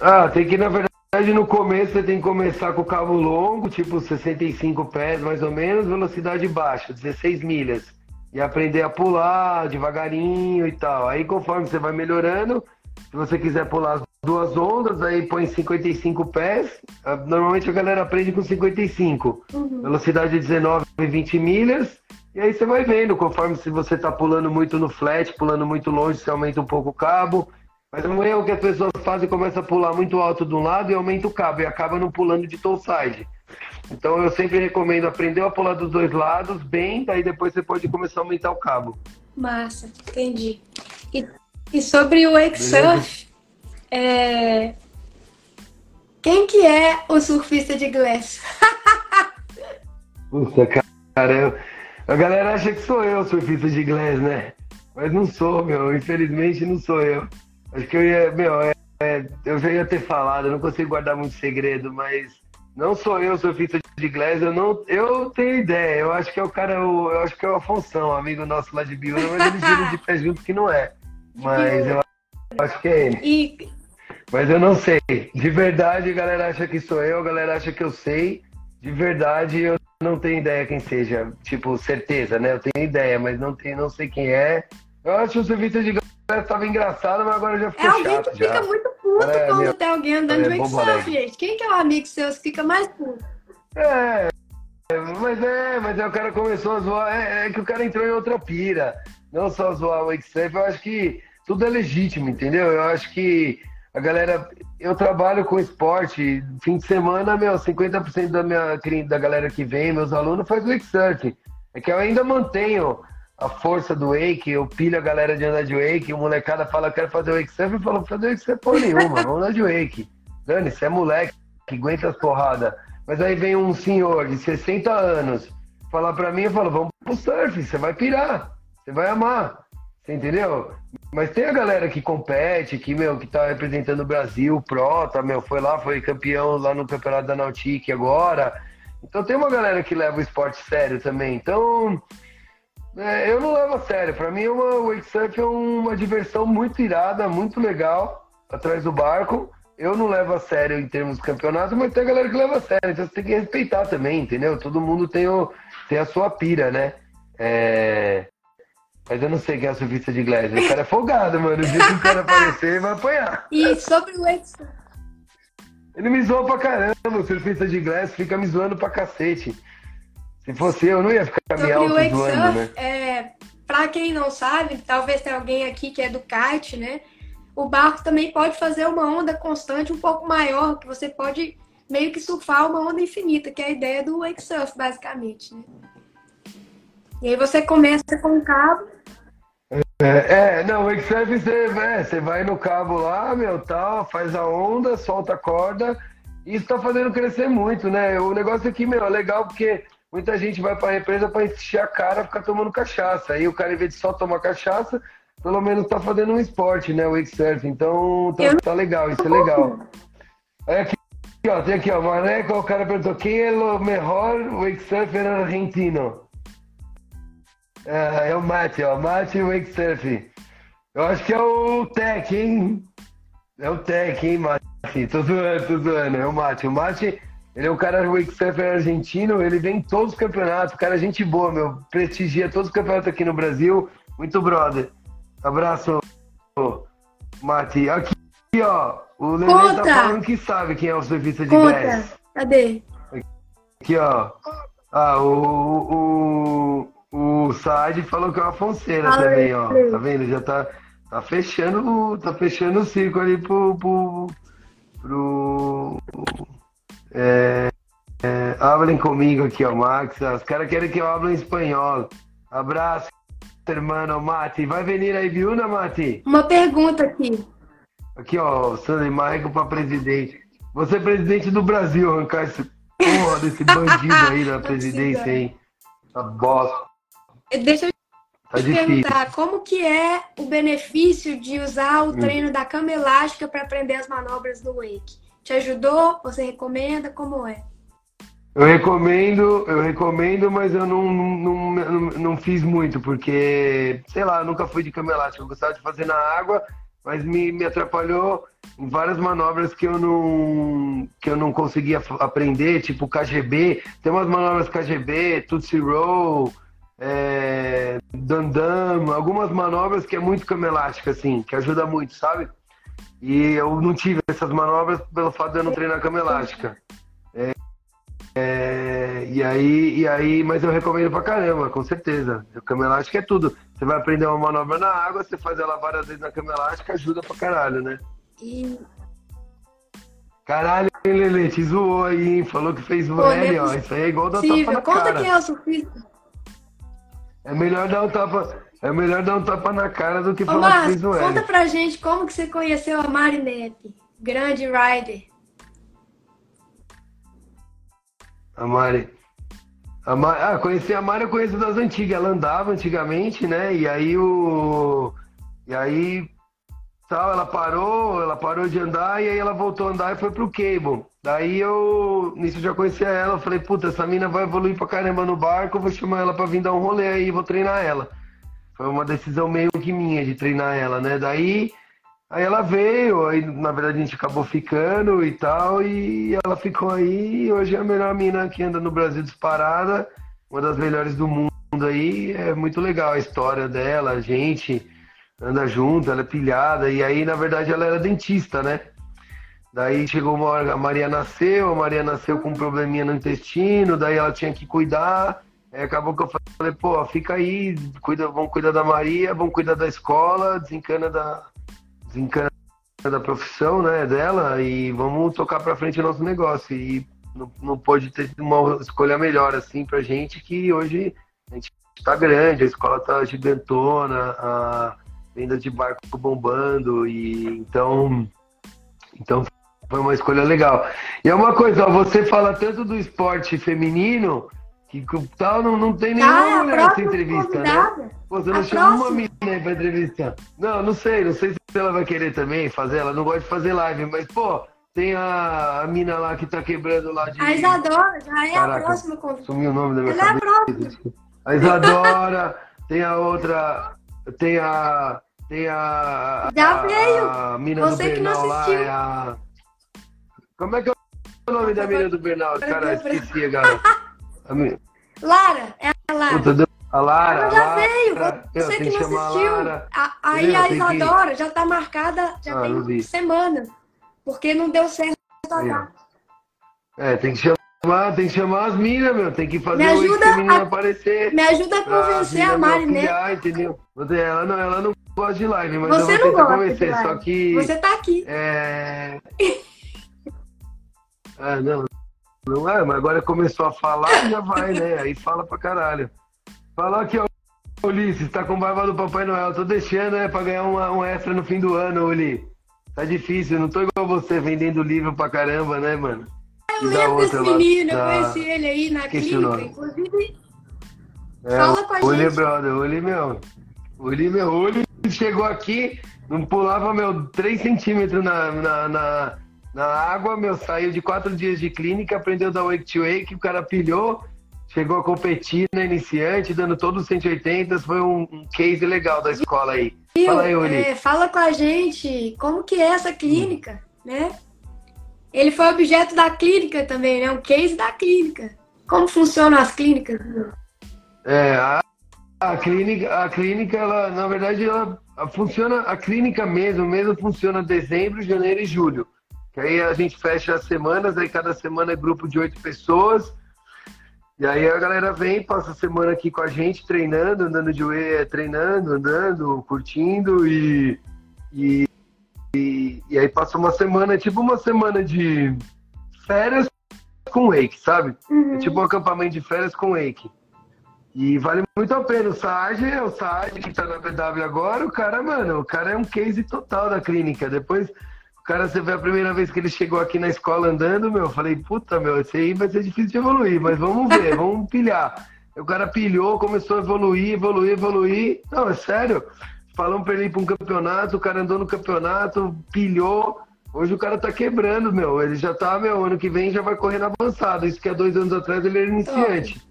Speaker 2: Ah, tem que, na verdade, no começo você tem que começar com o cabo longo, tipo 65 pés mais ou menos, velocidade baixa, 16 milhas. E aprender a pular devagarinho e tal. Aí conforme você vai melhorando, se você quiser pular as duas ondas, aí põe 55 pés. Ah, normalmente a galera aprende com 55. Uhum. Velocidade 19 e 20 milhas. E aí você vai vendo, conforme se você tá pulando muito no flat, pulando muito longe, você aumenta um pouco o cabo. Mas é um erro que as pessoas fazem começa a pular muito alto de um lado e aumenta o cabo e acaba não pulando de tow side. Então eu sempre recomendo aprender a pular dos dois lados bem, daí depois você pode começar a aumentar o cabo.
Speaker 1: Massa, entendi. E, e sobre o wake é... quem que é o surfista de glass?
Speaker 2: Puta, cara, eu... a galera acha que sou eu surfista de glass, né? Mas não sou, meu, infelizmente não sou eu. Acho que eu ia, meu, é, é, eu já ia ter falado, eu não consigo guardar muito segredo, mas não sou eu, surfista de Glass, eu não, eu tenho ideia, eu acho que é o cara, eu, eu acho que é o Afonso, amigo nosso lá de Biúna, mas ele gira de pé junto que não é. Mas eu acho que é ele. E... Mas eu não sei. De verdade, a galera acha que sou eu, a galera acha que eu sei. De verdade, eu não tenho ideia quem seja. Tipo, certeza, né? Eu tenho ideia, mas não, tenho, não sei quem é. Eu acho o serviço de tava engraçado, mas agora já ficou
Speaker 1: É alguém
Speaker 2: chato,
Speaker 1: que fica
Speaker 2: já.
Speaker 1: muito puto quando meu, tem alguém andando de wake surf, gente. Quem que é o amigo seu que fica mais puto?
Speaker 2: É, mas é, mas é, o cara começou a zoar. É, é, que o cara entrou em outra pira. Não só zoar o wake surf, eu acho que tudo é legítimo, entendeu? Eu acho que a galera. Eu trabalho com esporte, fim de semana, meu, 50% da minha da galera que vem, meus alunos, faz wake surf. É que eu ainda mantenho a força do wake, eu pilho a galera de andar de wake, o molecada fala, quero fazer wake surf, eu falo, fazer wake surf porra nenhuma, vamos andar de wake. Dani, você é moleque, que aguenta as porradas. Mas aí vem um senhor de 60 anos falar pra mim, eu falo, vamos pro surf, você vai pirar, você vai amar, você entendeu? Mas tem a galera que compete, que, meu, que tá representando o Brasil, prota, meu, foi lá, foi campeão lá no campeonato da Nautic agora. Então tem uma galera que leva o esporte sério também. Então, é, eu não levo a sério. Para mim, uma wake surf é uma diversão muito irada, muito legal, atrás do barco. Eu não levo a sério em termos de campeonato, mas tem a galera que leva a sério. Então você tem que respeitar também, entendeu? Todo mundo tem, o, tem a sua pira, né? É... Mas eu não sei quem é a surfista de Glass. O cara é folgado, mano. O dia que o cara aparecer, ele vai apanhar.
Speaker 1: E sobre o surf?
Speaker 2: Ele me zoa pra caramba, o surfista de Glass fica me zoando pra cacete. Se fosse eu, não ia ficar me auto zoando, né?
Speaker 1: É, pra quem não sabe, talvez tenha alguém aqui que é do kite, né? O barco também pode fazer uma onda constante um pouco maior, que você pode meio que surfar uma onda infinita, que é a ideia do wake surf, basicamente, né? E aí você começa com o cabo.
Speaker 2: É, é não, wake surf você, é, vai no cabo lá, meu, tal, faz a onda, solta a corda, e isso tá fazendo crescer muito, né? O negócio aqui, meu, é legal porque Muita gente vai para a empresa para encher a cara ficar tomando cachaça. Aí o cara, em vez de só tomar cachaça, pelo menos tá fazendo um esporte, né? O wake surf. Então tá, tá legal, isso é legal. É que ó, tem aqui, ó. Maneco, o cara perguntou quem é o melhor wake surfer argentino? É, é o Mate, ó. Mate Wake Surf. Eu acho que é o Tech, hein? É o Tech, hein, Mate? Tô zoando, tô zoando. É o Mate. O Mate, ele é um cara wake surfer argentino, ele vem em todos os campeonatos. O cara é gente boa, meu. Prestigia todos os campeonatos aqui no Brasil. Muito brother. Abraço, Mate. Aqui, ó. O Lelê tá falando que sabe quem é o surfista de
Speaker 1: Conta. Gás. Cadê?
Speaker 2: Aqui, ó. Ah, o, o, o Saad falou que é uma Fonseira também, ó. Tá vendo? Já tá, tá fechando, tá fechando o ciclo ali pro. pro, pro é, é, comigo aqui, ó, Max. Os caras querem que eu hable em espanhol. Abraço, irmão Mati. Vai vir aí, Biuna, Mati?
Speaker 1: Uma pergunta aqui.
Speaker 2: Aqui, ó, Sandro Marco para presidente. Você é presidente do Brasil, arrancar esse porra desse bandido aí na presidência, hein? Tá bosta.
Speaker 1: Deixa eu tá te perguntar, como que é o benefício de usar o hum. treino da cama elástica para aprender as manobras do wake? Te ajudou? Você recomenda? Como é?
Speaker 2: Eu recomendo, eu recomendo, mas eu não, não, não, não, fiz muito, porque, sei lá, nunca fui de cama elástica. Eu gostava de fazer na água, mas me, me atrapalhou em várias manobras que eu não que eu não conseguia aprender, tipo KGB. Tem umas manobras KGB, Tootsie Roll, é, Dandam, algumas manobras que é muito camelástica, assim, que ajuda muito, sabe? E eu não tive essas manobras pelo fato de eu não treinar cama elástica. É, é, e aí, e aí, mas eu recomendo pra caramba, com certeza. O cama elástica é tudo. Você vai aprender uma manobra na água, você faz ela várias vezes na cama elástica, ajuda pra caralho, né? E... Caralho, Lele, te zoou aí, hein? Falou que fez o L, ó. Isso aí é igual dar tapa na
Speaker 1: Conta
Speaker 2: cara.
Speaker 1: quem é o surfista.
Speaker 2: É melhor dar um tapa, é melhor dar um tapa na cara do que
Speaker 1: Ô,
Speaker 2: falar Marcos, que fez o
Speaker 1: L. Conta pra gente como que você conheceu a Mari Nepp, grande rider.
Speaker 2: A Mari. A Mari, ah, conheci a Mari, eu conheço das antigas. Ela andava antigamente, né? E aí o. E aí. Tal, ela parou, ela parou de andar e aí ela voltou a andar e foi pro cable. Daí eu, nisso eu já conhecia ela, eu falei, puta, essa mina vai evoluir pra caramba no barco, eu vou chamar ela pra vir dar um rolê aí, vou treinar ela. Foi uma decisão meio que minha de treinar ela, né? Daí Aí ela veio, aí na verdade a gente acabou ficando e tal, e ela ficou aí, e hoje é a melhor mina que anda no Brasil disparada, uma das melhores do mundo aí, é muito legal a história dela, a gente anda junto, ela é pilhada, e aí na verdade ela era dentista, né? Daí chegou uma hora, a Maria nasceu, a Maria nasceu com um probleminha no intestino, daí ela tinha que cuidar, aí acabou que eu falei, pô, fica aí, cuida, vamos cuidar da Maria, vamos cuidar da escola, desencana da, desencana da profissão né, dela e vamos tocar para frente o nosso negócio. E não, não pode ter uma escolha melhor assim pra gente que hoje a gente está grande, a escola tá gigantona, a venda de barco bombando e então então foi uma escolha legal. E é uma coisa, ó, você fala tanto do esporte feminino que tal não, não tem nenhuma ah, mulher nessa entrevista, né? convidada. né? Você não a chama próxima. uma menina aí pra entrevistar. Não, não sei, não sei se ela vai querer também fazer, ela não gosta de fazer live, mas, pô, tem a, a mina lá que tá quebrando lá de.
Speaker 1: A Isadora, já é Caraca, a próxima
Speaker 2: convidada. Sumiu o nome da minha ela cabeça. É a, próxima. a Isadora, tem a outra. Tem a. Tem a.
Speaker 1: Já a, veio!
Speaker 2: A mina Você do Bernal lá, é a. Como é que é o nome da mina do Bernal? Cara, esqueci agora.
Speaker 1: Lara, é a Lara.
Speaker 2: A Lara.
Speaker 1: Ela já Lara, veio. Você que não assistiu. A, aí a Isadora que... já tá marcada, já ah, tem semana. Porque não deu certo
Speaker 2: É, tem que chamar, tem que chamar as minas, meu. Tem que fazer me ajuda o a, aparecer.
Speaker 1: Me ajuda a convencer a Mari, né?
Speaker 2: Entendeu? Ela não, ela não gosta de live, mas Você eu vou tentar convencer. Só que.
Speaker 1: Você tá aqui.
Speaker 2: É. ah, não, não é, mas agora começou a falar, já vai, né? Aí fala pra caralho. Fala aqui, ó. Ulisses, tá com barba do Papai Noel. Tô deixando, né, pra ganhar uma, um extra no fim do ano, Uli. Tá difícil, não tô igual você vendendo livro pra caramba, né, mano?
Speaker 1: Eu lembro desse menino, eu conheci ele aí na clínica, inclusive. É, fala com a
Speaker 2: Uli,
Speaker 1: gente.
Speaker 2: brother, Uli, meu. Uli, meu. Uli chegou aqui, não pulava, meu, 3 centímetros na, na, na na água, meu, saiu de quatro dias de clínica, aprendeu da Wake to Wake, o cara pilhou, chegou a competir na iniciante, dando todos os 180, foi um, um case legal da escola aí.
Speaker 1: fala aí, Uli. É, fala com a gente como que é essa clínica, hum. né? Ele foi objeto da clínica também, né? Um case da clínica. Como funcionam as clínicas?
Speaker 2: É, a, a clínica, a clínica, ela, na verdade, ela funciona, a clínica mesmo, mesmo funciona dezembro, janeiro e julho. Que aí a gente fecha as semanas, aí cada semana é grupo de oito pessoas. E aí a galera vem, passa a semana aqui com a gente, treinando, andando de whey, treinando, andando, curtindo e, e, e, e aí passa uma semana, tipo uma semana de férias com wake, sabe? Uhum. É tipo um acampamento de férias com wake. E vale muito a pena. O Saad, o Saad que tá na BW agora, o cara, mano, o cara é um case total da clínica. Depois, o cara, você vê a primeira vez que ele chegou aqui na escola andando, meu, eu falei, puta, meu, esse aí vai ser difícil de evoluir, mas vamos ver, vamos pilhar. O cara pilhou, começou a evoluir, evoluir, evoluir. Não, é sério. Falamos pra ele ir pra um campeonato, o cara andou no campeonato, pilhou. Hoje o cara tá quebrando, meu. Ele já tá, meu, ano que vem já vai correndo avançado. Isso que há dois anos atrás ele era iniciante.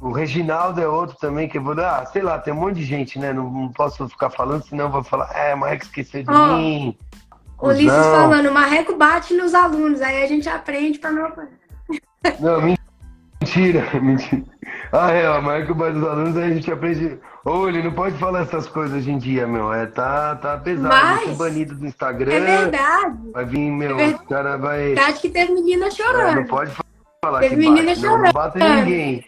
Speaker 2: O Reginaldo é outro também que eu vou dar, ah, sei lá, tem um monte de gente, né? Não, não posso ficar falando, senão eu vou falar, é, Marreco esqueceu de oh, mim.
Speaker 1: O Ulisses falando, o Marreco bate nos alunos, aí a gente aprende pra não.
Speaker 2: Não, mentira, mentira. Ah, é, o Marreco bate nos alunos, aí a gente aprende. Ô, ele não pode falar essas coisas hoje em dia, meu. É, tá, tá pesado, Mas, vai ser banido do Instagram. É
Speaker 1: verdade.
Speaker 2: Vai vir, meu, é o cara vai.
Speaker 1: Verdade que teve menina chorando. É,
Speaker 2: não pode falar
Speaker 1: teve que menina
Speaker 2: bate, chorando. Não, não bate ninguém.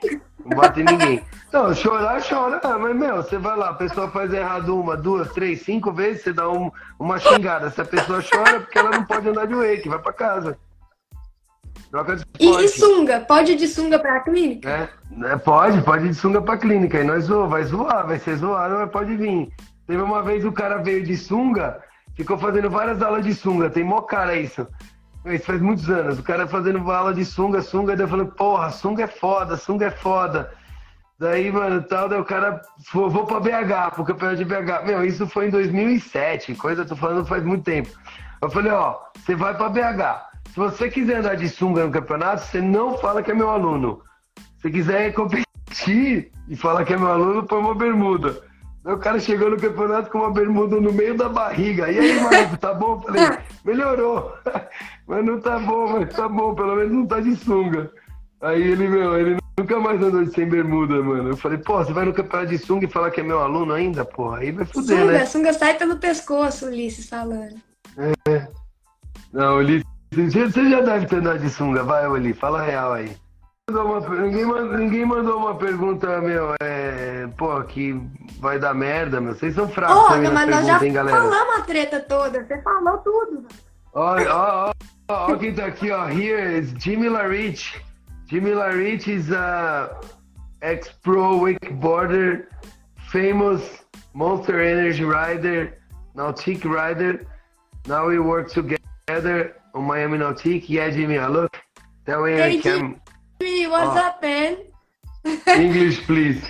Speaker 2: Não bate ninguém. Não, chorar, chora. Ah, mas, meu, você vai lá, a pessoa faz errado uma, duas, três, cinco vezes, você dá um, uma xingada. Se a pessoa chora, é porque ela não pode andar de wake, vai pra casa.
Speaker 1: Troca de e, e sunga? Pode ir de sunga pra clínica?
Speaker 2: É, é, pode, pode ir de sunga pra clínica. E nós zoamos, vai zoar, vai ser zoado, mas pode vir. Teve uma vez o cara veio de sunga, ficou fazendo várias aulas de sunga. Tem mó cara isso. Isso faz muitos anos. O cara fazendo aula de sunga, sunga, daí eu falei, porra, sunga é foda, sunga é foda. Daí, mano, tal, daí o cara, vou, vou pra BH, pro campeonato de BH. Meu, isso foi em 2007, coisa, tô falando faz muito tempo. Eu falei, ó, você vai pra BH. Se você quiser andar de sunga no campeonato, você não fala que é meu aluno. Se quiser competir e falar que é meu aluno, põe uma bermuda. Aí o cara chegou no campeonato com uma bermuda no meio da barriga. E aí, Marco, tá bom? Eu falei, melhorou. Mas não tá bom, mas tá bom, pelo menos não tá de sunga. Aí ele, meu, ele nunca mais andou sem bermuda, mano. Eu falei, pô, você vai no campeonato de sunga e falar que é meu aluno ainda? Porra, aí vai fuder,
Speaker 1: sunga,
Speaker 2: né?
Speaker 1: Sunga sai pelo pescoço, Ulisses falando.
Speaker 2: É. Não, Ulisses, você já deve ter andado de sunga, vai, Ulisses, fala real aí. Ninguém, ninguém mandou uma pergunta, meu, é. Pô, que vai dar merda, meu. Vocês são fracos
Speaker 1: também mas nós já hein, galera? falamos a treta toda, você falou tudo.
Speaker 2: Ó, ó, ó, quem tá aqui, ó. Here is Jimmy Larich. Jimmy Larich is a ex-pro wakeboarder, famous Monster Energy rider, Nautic rider. Now we work together on Miami Nautic. Yeah, Jimmy, look. That way
Speaker 1: hey, I can... Jimmy, what's oh. up, man?
Speaker 2: English, please.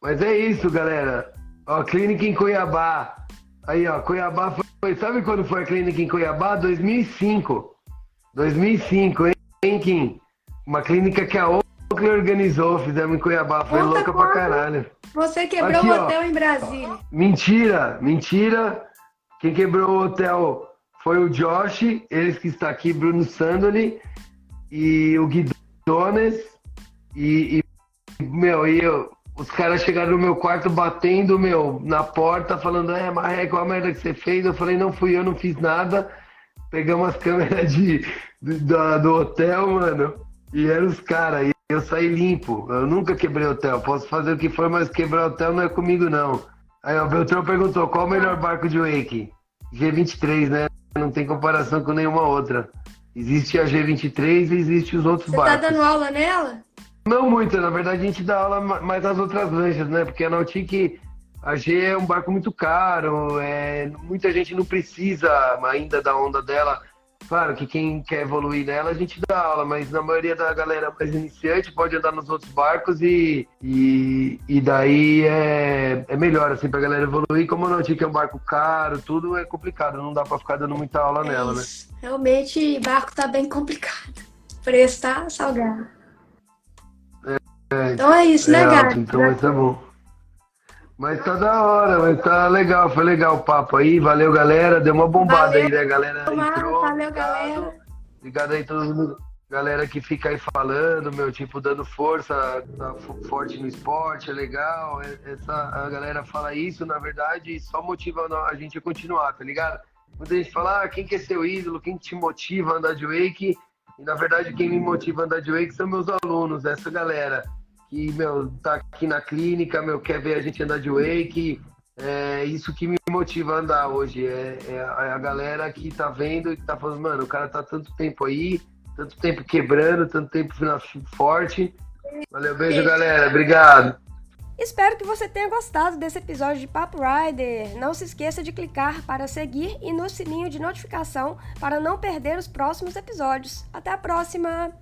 Speaker 2: Mas é isso, galera. Ó, clínica em Cuiabá. Aí, ó, Cuiabá foi. Sabe quando foi a clínica em Cuiabá? 2005. 2005, hein, Kim? Uma clínica que a Oakley organizou, fizemos em Cuiabá. Foi Conta louca pra caralho.
Speaker 1: Você quebrou Aqui, o hotel ó. em Brasília.
Speaker 2: Mentira, mentira. Quem quebrou o hotel foi o Josh, eles que está aqui, Bruno Sandoli e o Guidones. E, e meu, e eu, os caras chegaram no meu quarto batendo, meu, na porta, falando, é, Marreco, qual a merda que você fez? Eu falei, não fui eu, não fiz nada. Pegamos as câmeras de, de do, do hotel, mano, e eram os caras. E eu saí limpo. Eu nunca quebrei hotel. Posso fazer o que for, mas quebrar hotel não é comigo, não. Aí o Beltrão perguntou, qual o melhor barco de wake? G23, né? Não tem comparação com nenhuma outra. Existe a G23 e existe os outros
Speaker 1: Você
Speaker 2: barcos.
Speaker 1: Você tá dando aula nela?
Speaker 2: Não muito, na verdade a gente dá aula mais nas outras lanchas, né? Porque a Nautic, a G é um barco muito caro, é, muita gente não precisa ainda da onda dela Claro que quem quer evoluir nela, a gente dá aula, mas na maioria da galera mais iniciante pode andar nos outros barcos e, e, e daí é, é melhor, assim, pra galera evoluir. Como o Nautica é um barco caro, tudo é complicado, não dá pra ficar dando muita aula
Speaker 1: É
Speaker 2: nela, né?
Speaker 1: isso. Realmente, barco tá bem complicado. O preço tá salgado.
Speaker 2: É,
Speaker 1: Então é isso, né,
Speaker 2: é
Speaker 1: Gato?
Speaker 2: então vai tá bom. Mas tá da hora, mas tá legal, foi legal o papo aí, valeu galera, deu uma bombada
Speaker 1: Valeu,
Speaker 2: aí, né? Galera
Speaker 1: Tomara,
Speaker 2: entrou.
Speaker 1: valeu, galera.
Speaker 2: Obrigado aí todo mundo, galera que fica aí falando, meu, tipo, dando força, tá fo- forte no esporte, é legal. é- Essa, a galera fala isso, na verdade, só motiva a gente a continuar, tá ligado? Muita gente fala, ah, quem quer ser o ídolo, quem te motiva a andar de wake? E na verdade, quem me motiva a andar de wake são meus alunos, essa galera que, meu, tá aqui na clínica, meu, quer ver a gente andar de wake. É isso que me motiva a andar hoje. É, é a, é galera que tá vendo e tá falando, mano, o cara tá tanto tempo aí, tanto tempo quebrando, tanto tempo forte. Valeu, beijo, galera. Obrigado.
Speaker 1: Espero que você tenha gostado desse episódio de Papo Rider. Não se esqueça de clicar para seguir e no sininho de notificação para não perder os próximos episódios. Até a próxima!